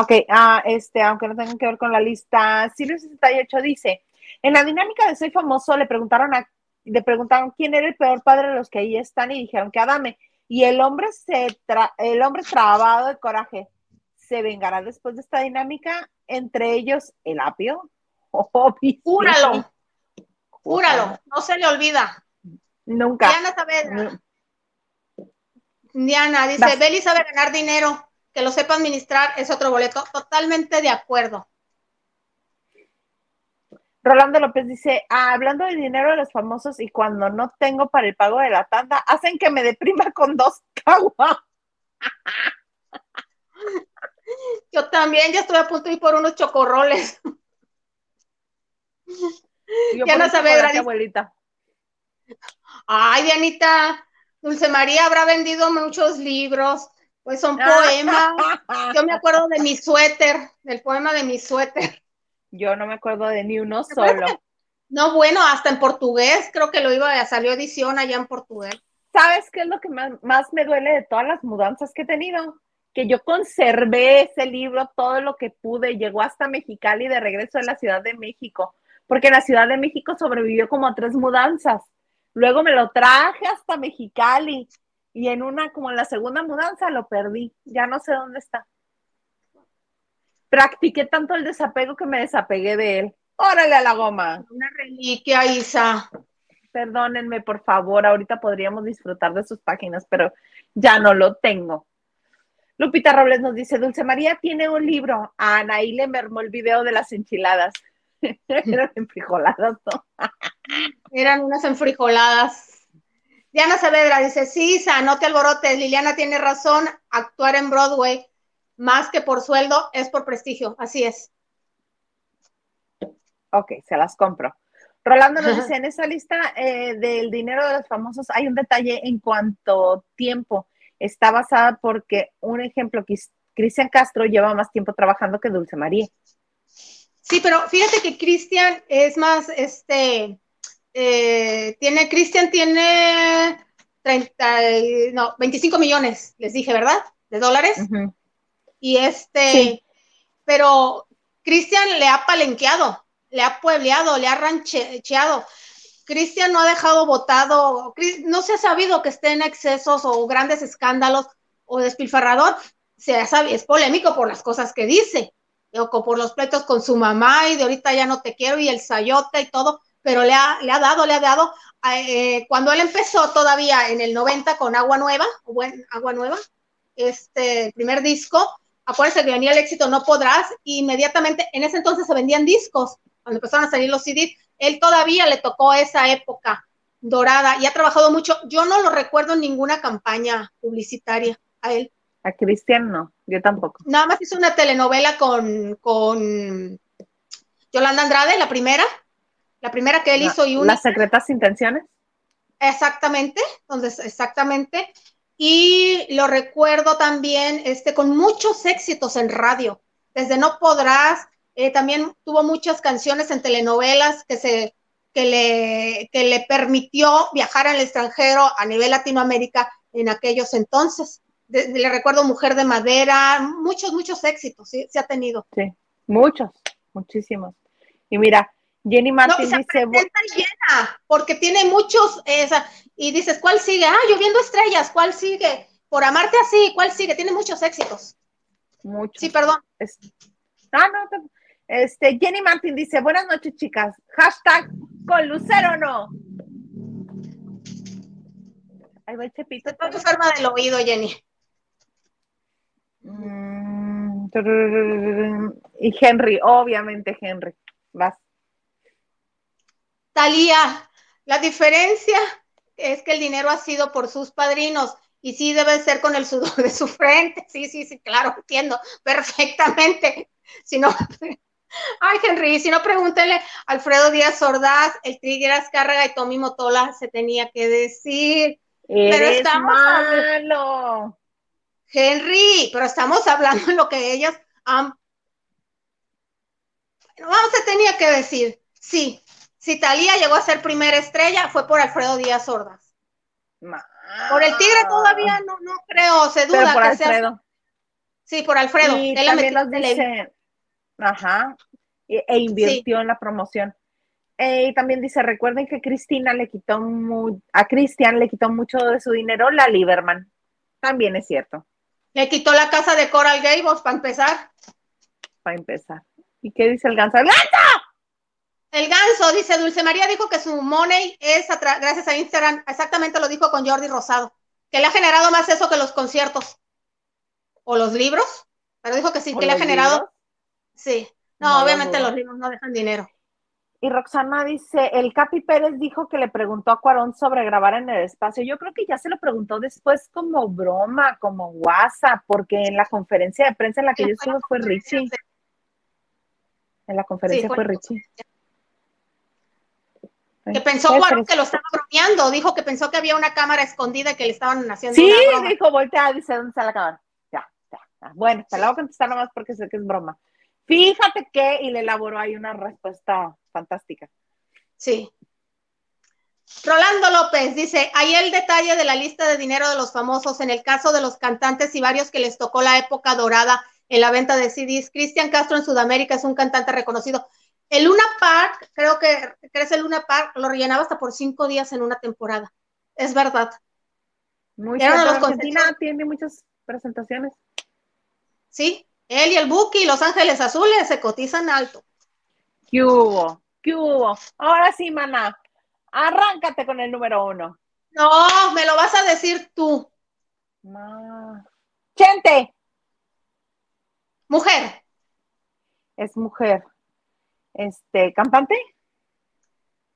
Ok, ah, este, aunque no tengan que ver con la lista, Silvio 68 dice, en la dinámica de Soy Famoso le preguntaron a, le preguntaron quién era el peor padre de los que ahí están y dijeron que Adame. Y el hombre se tra- el hombre trabado de coraje se vengará después de esta dinámica, entre ellos el apio. Júralo, júralo, no se le olvida. Nunca. Diana Saavedra. No. Diana dice, Vas. Beli sabe ganar dinero, que lo sepa administrar, es otro boleto. Totalmente de acuerdo. Rolando López dice, ah, hablando del dinero de los famosos y cuando no tengo para el pago de la tanda, hacen que me deprima con dos caguas. Yo también ya estoy a punto de ir por unos chocorroles. Yo Saavedra chocolate, dice- abuelita. Ay, Dianita, Dulce María habrá vendido muchos libros, pues son poemas. Yo me acuerdo de mi suéter, del poema de mi suéter. Yo no me acuerdo de ni uno ¿Te acuerdas solo. No, bueno, hasta en portugués, creo que lo iba a salió edición allá en portugués. ¿Sabes qué es lo que más, más me duele de todas las mudanzas que he tenido? Que yo conservé ese libro todo lo que pude. Llegó hasta Mexicali de regreso a la Ciudad de México, porque en la Ciudad de México sobrevivió como a tres mudanzas. Luego me lo traje hasta Mexicali y en una, como en la segunda mudanza, lo perdí. Ya no sé dónde está. Practiqué tanto el desapego que me desapegué de él. Órale a la goma. Una reliquia, Isa. Perdónenme, por favor, ahorita podríamos disfrutar de sus páginas, pero ya no lo tengo. Lupita Robles nos dice, Dulce María tiene un libro. A Anaí le mermó el video de las enchiladas. Eran enfrijoladas, ¿no? Eran unas enfrijoladas. Diana Saavedra dice, sí, Isa, no te alborotes, Liliana tiene razón, actuar en Broadway, más que por sueldo, es por prestigio, así es. Ok, se las compro. Rolando nos dice, en esa lista eh, del dinero de los famosos hay un detalle en cuanto tiempo. Está basada porque, un ejemplo, Cristian Castro lleva más tiempo trabajando que Dulce María. Sí, pero fíjate que Cristian es más, este, eh, tiene, Cristian tiene 30, y- no, 25 millones, les dije, ¿verdad? De dólares. Y este, Sí. pero Cristian le ha palenqueado, le ha puebleado, le ha rancheado. Cristian no ha dejado votado, no se ha sabido que esté en excesos o grandes escándalos o despilfarrador. Se ha sabido, es polémico por las cosas que dice, o por los pleitos con su mamá y de ahorita ya no te quiero y el sayota y todo, pero le ha, le ha dado, le ha dado. Eh, cuando él empezó todavía en el 90 con Agua Nueva, o buen Agua Nueva, este primer disco, acuérdense que venía el éxito No Podrás, y inmediatamente en ese entonces se vendían discos, cuando empezaron a salir los CDs, él todavía le tocó esa época dorada y ha trabajado mucho. Yo no lo recuerdo en ninguna campaña publicitaria a él. A Cristian no, yo tampoco. Nada más hizo una telenovela con, con Yolanda Andrade, la primera, la primera que él hizo y una. Las secretas intenciones. Exactamente, entonces, exactamente. Y lo recuerdo también este, con muchos éxitos en radio. Desde No Podrás, eh, también tuvo muchas canciones en telenovelas que se que le, que le permitió viajar al extranjero a nivel Latinoamérica en aquellos entonces. le recuerdo Mujer de Madera, muchos, muchos éxitos, sí, se ha tenido. Sí, muchos, muchísimos. Y mira, Jenny Martin no, dice. llena, porque tiene muchos, esa, y dices, ¿cuál sigue? Ah, lloviendo estrellas, ¿cuál sigue? Por amarte así, ¿cuál sigue? Tiene muchos éxitos. Muchos. Sí, perdón. Ah, no, este, Jenny Martin dice, buenas noches, chicas. Hashtag con Lucero no. Ahí va el chepito. Está enferma del oído, Jenny. Mm, y Henry, obviamente Henry. Vas. Talía, la diferencia es que el dinero ha sido por sus padrinos y sí debe ser con el sudor de su frente. Sí, sí, sí, claro, entiendo perfectamente. Si no, Ay, Henry, si no pregúntele a Alfredo Díaz Ordaz, el Trigger Azcárraga y Tommy Motola se tenía que decir. pero estamos malo. Henry, pero estamos hablando de lo que ellas han. Bueno, vamos, se tenía que decir. Sí, si Talía llegó a ser primera estrella, fue por Alfredo Díaz Ordaz. Por el Tigre todavía no, no creo, se duda por Alfredo. Sí, por Alfredo. Y también nos dice, Ajá. E, e invirtió en la promoción. Eh, y también dice, recuerden que Cristina le quitó a Cristian le quitó mucho de su dinero la Lieberman. También es cierto. Le quitó la casa de Coral Gables para empezar. Para empezar. ¿Y qué dice el ganso? ¡El ganso! El ganso, dice Dulce María, dijo que su money es gracias a Instagram. Exactamente lo dijo con Jordi Rosado. Que le ha generado más eso que los conciertos. O los libros. Pero dijo que sí, que le ha generado. Sí, no, obviamente los libros no dejan dinero. Y Roxana dice, el Capi Pérez dijo que le preguntó a Cuarón sobre grabar en el espacio. Yo creo que ya se lo preguntó después como broma, como WhatsApp, porque en la conferencia de prensa en la que yo estuve fue Richie. En la conferencia fue, Richie. Que pensó Cuarón que lo estaba bromeando, dijo que pensó que había una cámara escondida que le estaban haciendo sí, dijo, voltea, dice, ¿dónde está la cámara? Ya, ya. Bueno, te la voy a contestar nomás porque sé que es broma. Fíjate que, y le elaboró ahí una respuesta fantástica. Sí. Rolando López dice, ahí el detalle de la lista de dinero de los famosos en el caso de los cantantes y varios que les tocó la época dorada en la venta de CDs. Cristian Castro en Sudamérica es un cantante reconocido. El Luna Park, creo que crees el Luna Park, lo rellenaba hasta por cinco días en una temporada. Es verdad. Muy Argentina tiene muchas presentaciones. Sí, él y el Buki, Los Ángeles Azules, se cotizan alto. ¿Qué hubo? ¿Qué hubo? Ahora sí, mana, arráncate con el número uno. No, me lo vas a decir tú. Chente. Mujer. Es mujer. Este, ¿cantante?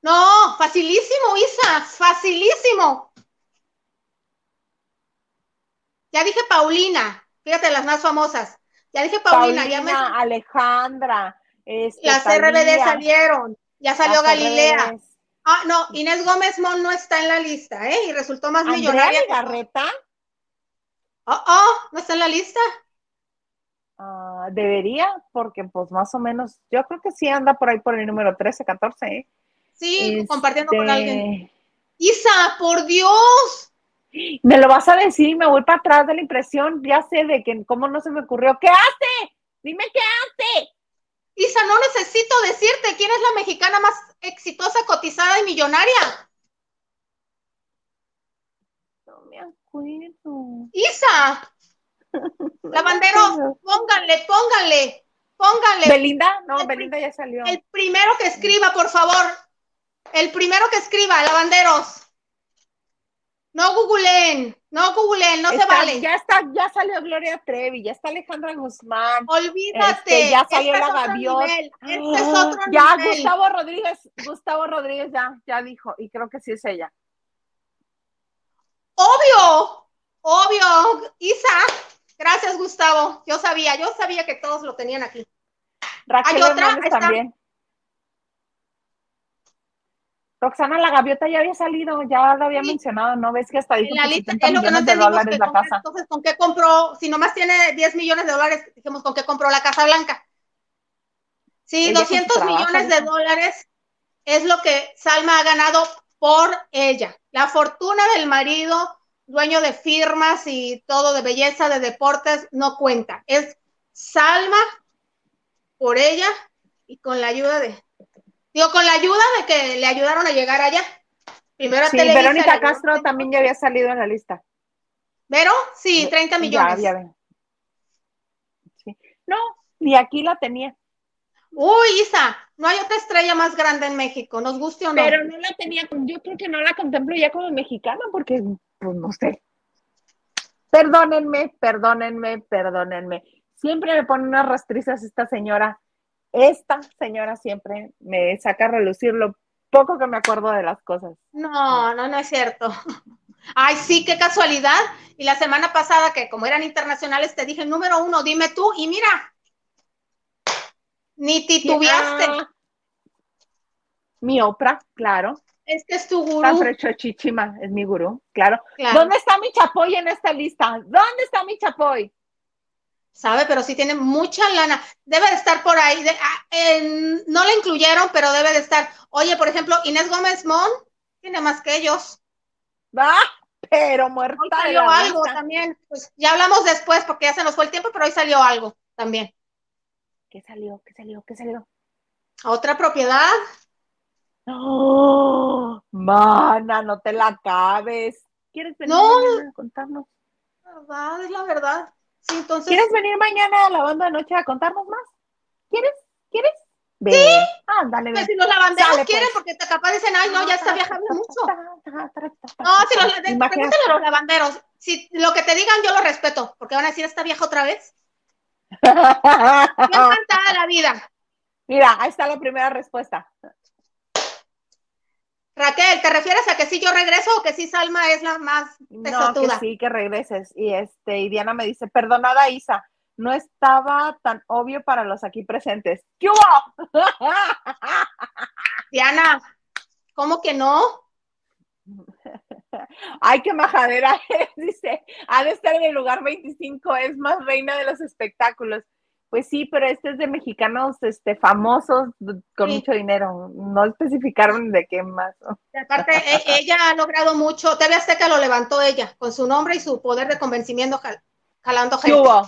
No, facilísimo, Isa, facilísimo. Ya dije Paulina, fíjate las más famosas. Ya dije Paulina, ya me... Alejandra. Este, Las RBD salieron, ya salió Galilea. Ah, no, Inés Gómez Mon no está en la lista, ¿eh? Y resultó más ¿Andrea millonaria. Garreta? Oh, oh, no está en la lista. Ah, debería, porque pues más o menos, yo creo que sí anda por ahí por el número 13, 14, ¿eh? Sí, compartiendo con alguien. Este Isa, por Dios. Me lo vas a decir y me voy para atrás de la impresión, ya sé de que cómo no se me ocurrió. ¿Qué hace? Dime qué hace. Isa, no necesito decirte quién es la mexicana más exitosa, cotizada y millonaria. No me acuerdo. Isa. Lavandero, pónganle, pónganle, pónganle. Belinda, no, Belinda ya salió. El primero que escriba, por favor. El primero que escriba, lavanderos. No googleen, no googleen, no se vale. Ya está, ya salió Gloria Trevi, ya está Alejandra Guzmán. Olvídate. Este, ya salió este la gaviota. Este es Ah, otro ya nivel. Gustavo Rodríguez, Gustavo Rodríguez ya, ya dijo, y creo que sí es ella. Obvio, obvio. Isa, gracias Gustavo. Yo sabía, yo sabía que todos lo tenían aquí. Raquel Hay otra, está. también. Roxana la gaviota ya había salido, ya lo había Sí. mencionado, ¿no? Ves que hasta dijo En la que lista, 70 es lo que no entendimos dólares que la casa. entonces, ¿con qué compró? Si nomás tiene 10 millones de dólares, dijimos, ¿con qué compró la Casa Blanca? Sí, Ella con su 200 trabajo, millones de dólares es lo que Salma ha ganado por ella. La fortuna del marido, dueño de firmas y todo de belleza, de deportes, no cuenta. Es Salma por ella y con la ayuda de, digo, con la ayuda de que le ayudaron a llegar allá. Primero a Sí, Televisa, Verónica Castro también ya había salido en la lista. ¿Vero? Sí, 30 millones. Ya, ya ven. Sí. No, ni aquí la tenía. Uy, Isa, no hay otra estrella más grande en México, nos guste o no. Pero no la tenía, yo creo que no la contemplo ya como mexicana porque, pues no sé. Perdónenme, perdónenme, perdónenme. Siempre me pone unas rastrizas esta señora. Esta señora siempre me saca a relucir lo poco que me acuerdo de las cosas. No, no, no es cierto. Ay, sí, qué casualidad. Y la semana pasada, que como eran internacionales, te dije, número uno, dime tú, y mira, ni titubeaste. Mi Oprah, claro. Este es tu gurú. Chichima es mi gurú, claro. Claro. ¿Dónde está mi chapoy en esta lista? ¿Dónde está mi chapoy? Sabe, pero sí tiene mucha lana. Debe de estar por ahí. De- ah, en- no la incluyeron, pero debe de estar. Oye, por ejemplo, Inés Gómez Mon tiene más que ellos. Ah, pero Hoy muerta de salió la algo también. Pues ya hablamos después porque ya se nos fue el tiempo, pero hoy salió algo también. ¿Qué salió? ¿Qué salió? ¿Qué salió? Otra propiedad. ¡Oh! Mana, no te la acabes. ¿Quieres venir No. mañana a contarnos? La verdad, es la verdad. Sí, entonces. ¿Quieres venir mañana a la banda de noche a contarnos más? ¿Quieres? ¿Quieres? Ven. Ándale, Pues ven. si los lavanderos Sale, quieren, pues. porque te capaz dicen, ay, no, ya está viajando mucho. No, No, si los, de- Imagínate. pregúntale a los lavanderos. Si lo que te digan, yo lo respeto, porque van a decir, ¿esta vieja otra vez? Yo encantada la vida. Mira, ahí está la primera respuesta. Raquel, ¿te refieres a que sí yo regreso o que sí Salma es la más No, que pesotuda? sí, que regreses. Y este, y Diana me dice, perdonada Isa, no estaba tan obvio para los aquí presentes. ¿Qué hubo? Diana, ¿cómo que no? Ay, qué majadera es, dice. Ha de estar en el lugar 25, es más reina de los espectáculos. Pues sí, pero este es de mexicanos este, famosos con Sí. mucho dinero. No especificaron de qué más. Y aparte, e- ella ha logrado mucho. TV Azteca lo levantó ella, con su nombre y su poder de convencimiento jal- jalando ¿Qué gente. hubo?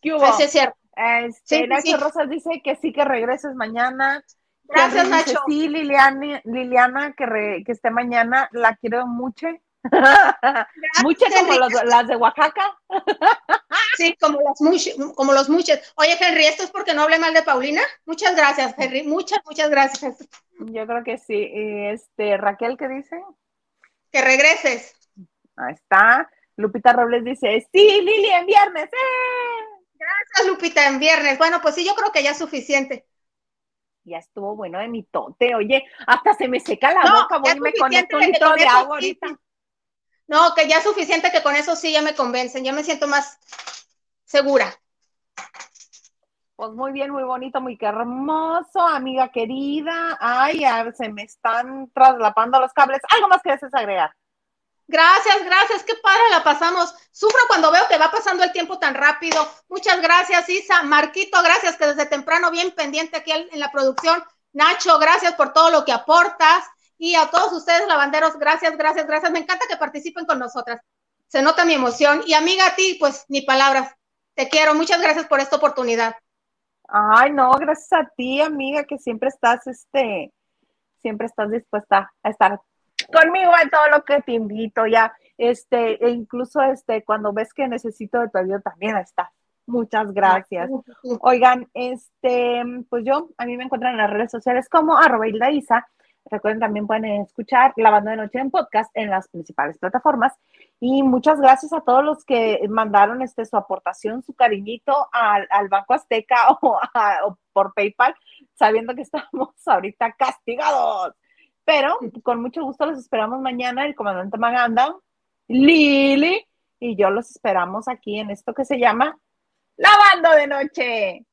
¿Qué hubo? Sí, es cierto. Este, Sí, Nacho sí. Rosas dice que sí que regreses mañana. Gracias, Henry dice, Nacho. sí, Liliana, Liliana que, re- que esté mañana, la quiero mucho. mucho como los- las de Oaxaca. Sí, como los muchos, como los muchos. Oye, Henry, ¿esto es porque no hablé mal de Paulina? Muchas gracias, Henry. Muchas, muchas gracias. Yo creo que sí. Este, Raquel, ¿qué dice? Que regreses. Ahí está. Lupita Robles dice, sí, Lili, en viernes. ¡eh! Gracias, Lupita, en viernes. Bueno, pues sí, yo creo que ya es suficiente. Ya estuvo bueno de mi tote. Oye, hasta se me seca la No, boca. Voy y me conecto un litro de agua ahorita. No, que ya es suficiente que con eso sí ya me convencen. Ya me siento más segura. Pues muy bien, muy bonito, muy hermoso, amiga querida. Ay, se me están traslapando los cables. ¿Algo más que desees agregar? Gracias, gracias, qué padre la pasamos. Sufro cuando veo que va pasando el tiempo tan rápido. Muchas gracias, Isa. Marquito, gracias que desde temprano bien pendiente aquí en la producción. Nacho, gracias por todo lo que aportas. Y a todos ustedes, lavanderos, gracias, gracias, gracias. Me encanta que participen con nosotras. Se nota mi emoción. Y amiga, a ti, pues ni palabras. Te quiero. Muchas gracias por esta oportunidad. Ay, no, gracias a ti, amiga, que siempre estás, este, siempre estás dispuesta a estar conmigo en todo lo que te invito, ya, este, e incluso, este, cuando ves que necesito de tu ayuda, también estás. Muchas gracias. Oigan, este, pues yo, a mí me encuentran en las redes sociales como arroba Isa. Recuerden, también pueden escuchar La Banda de Noche en podcast en las principales plataformas. Y muchas gracias a todos los que mandaron este, su aportación, su cariñito al, al Banco Azteca o, por PayPal, sabiendo que estamos ahorita castigados. Pero con mucho gusto los esperamos mañana, el comandante Maganda, Lili y yo los esperamos aquí en esto que se llama La Banda de Noche.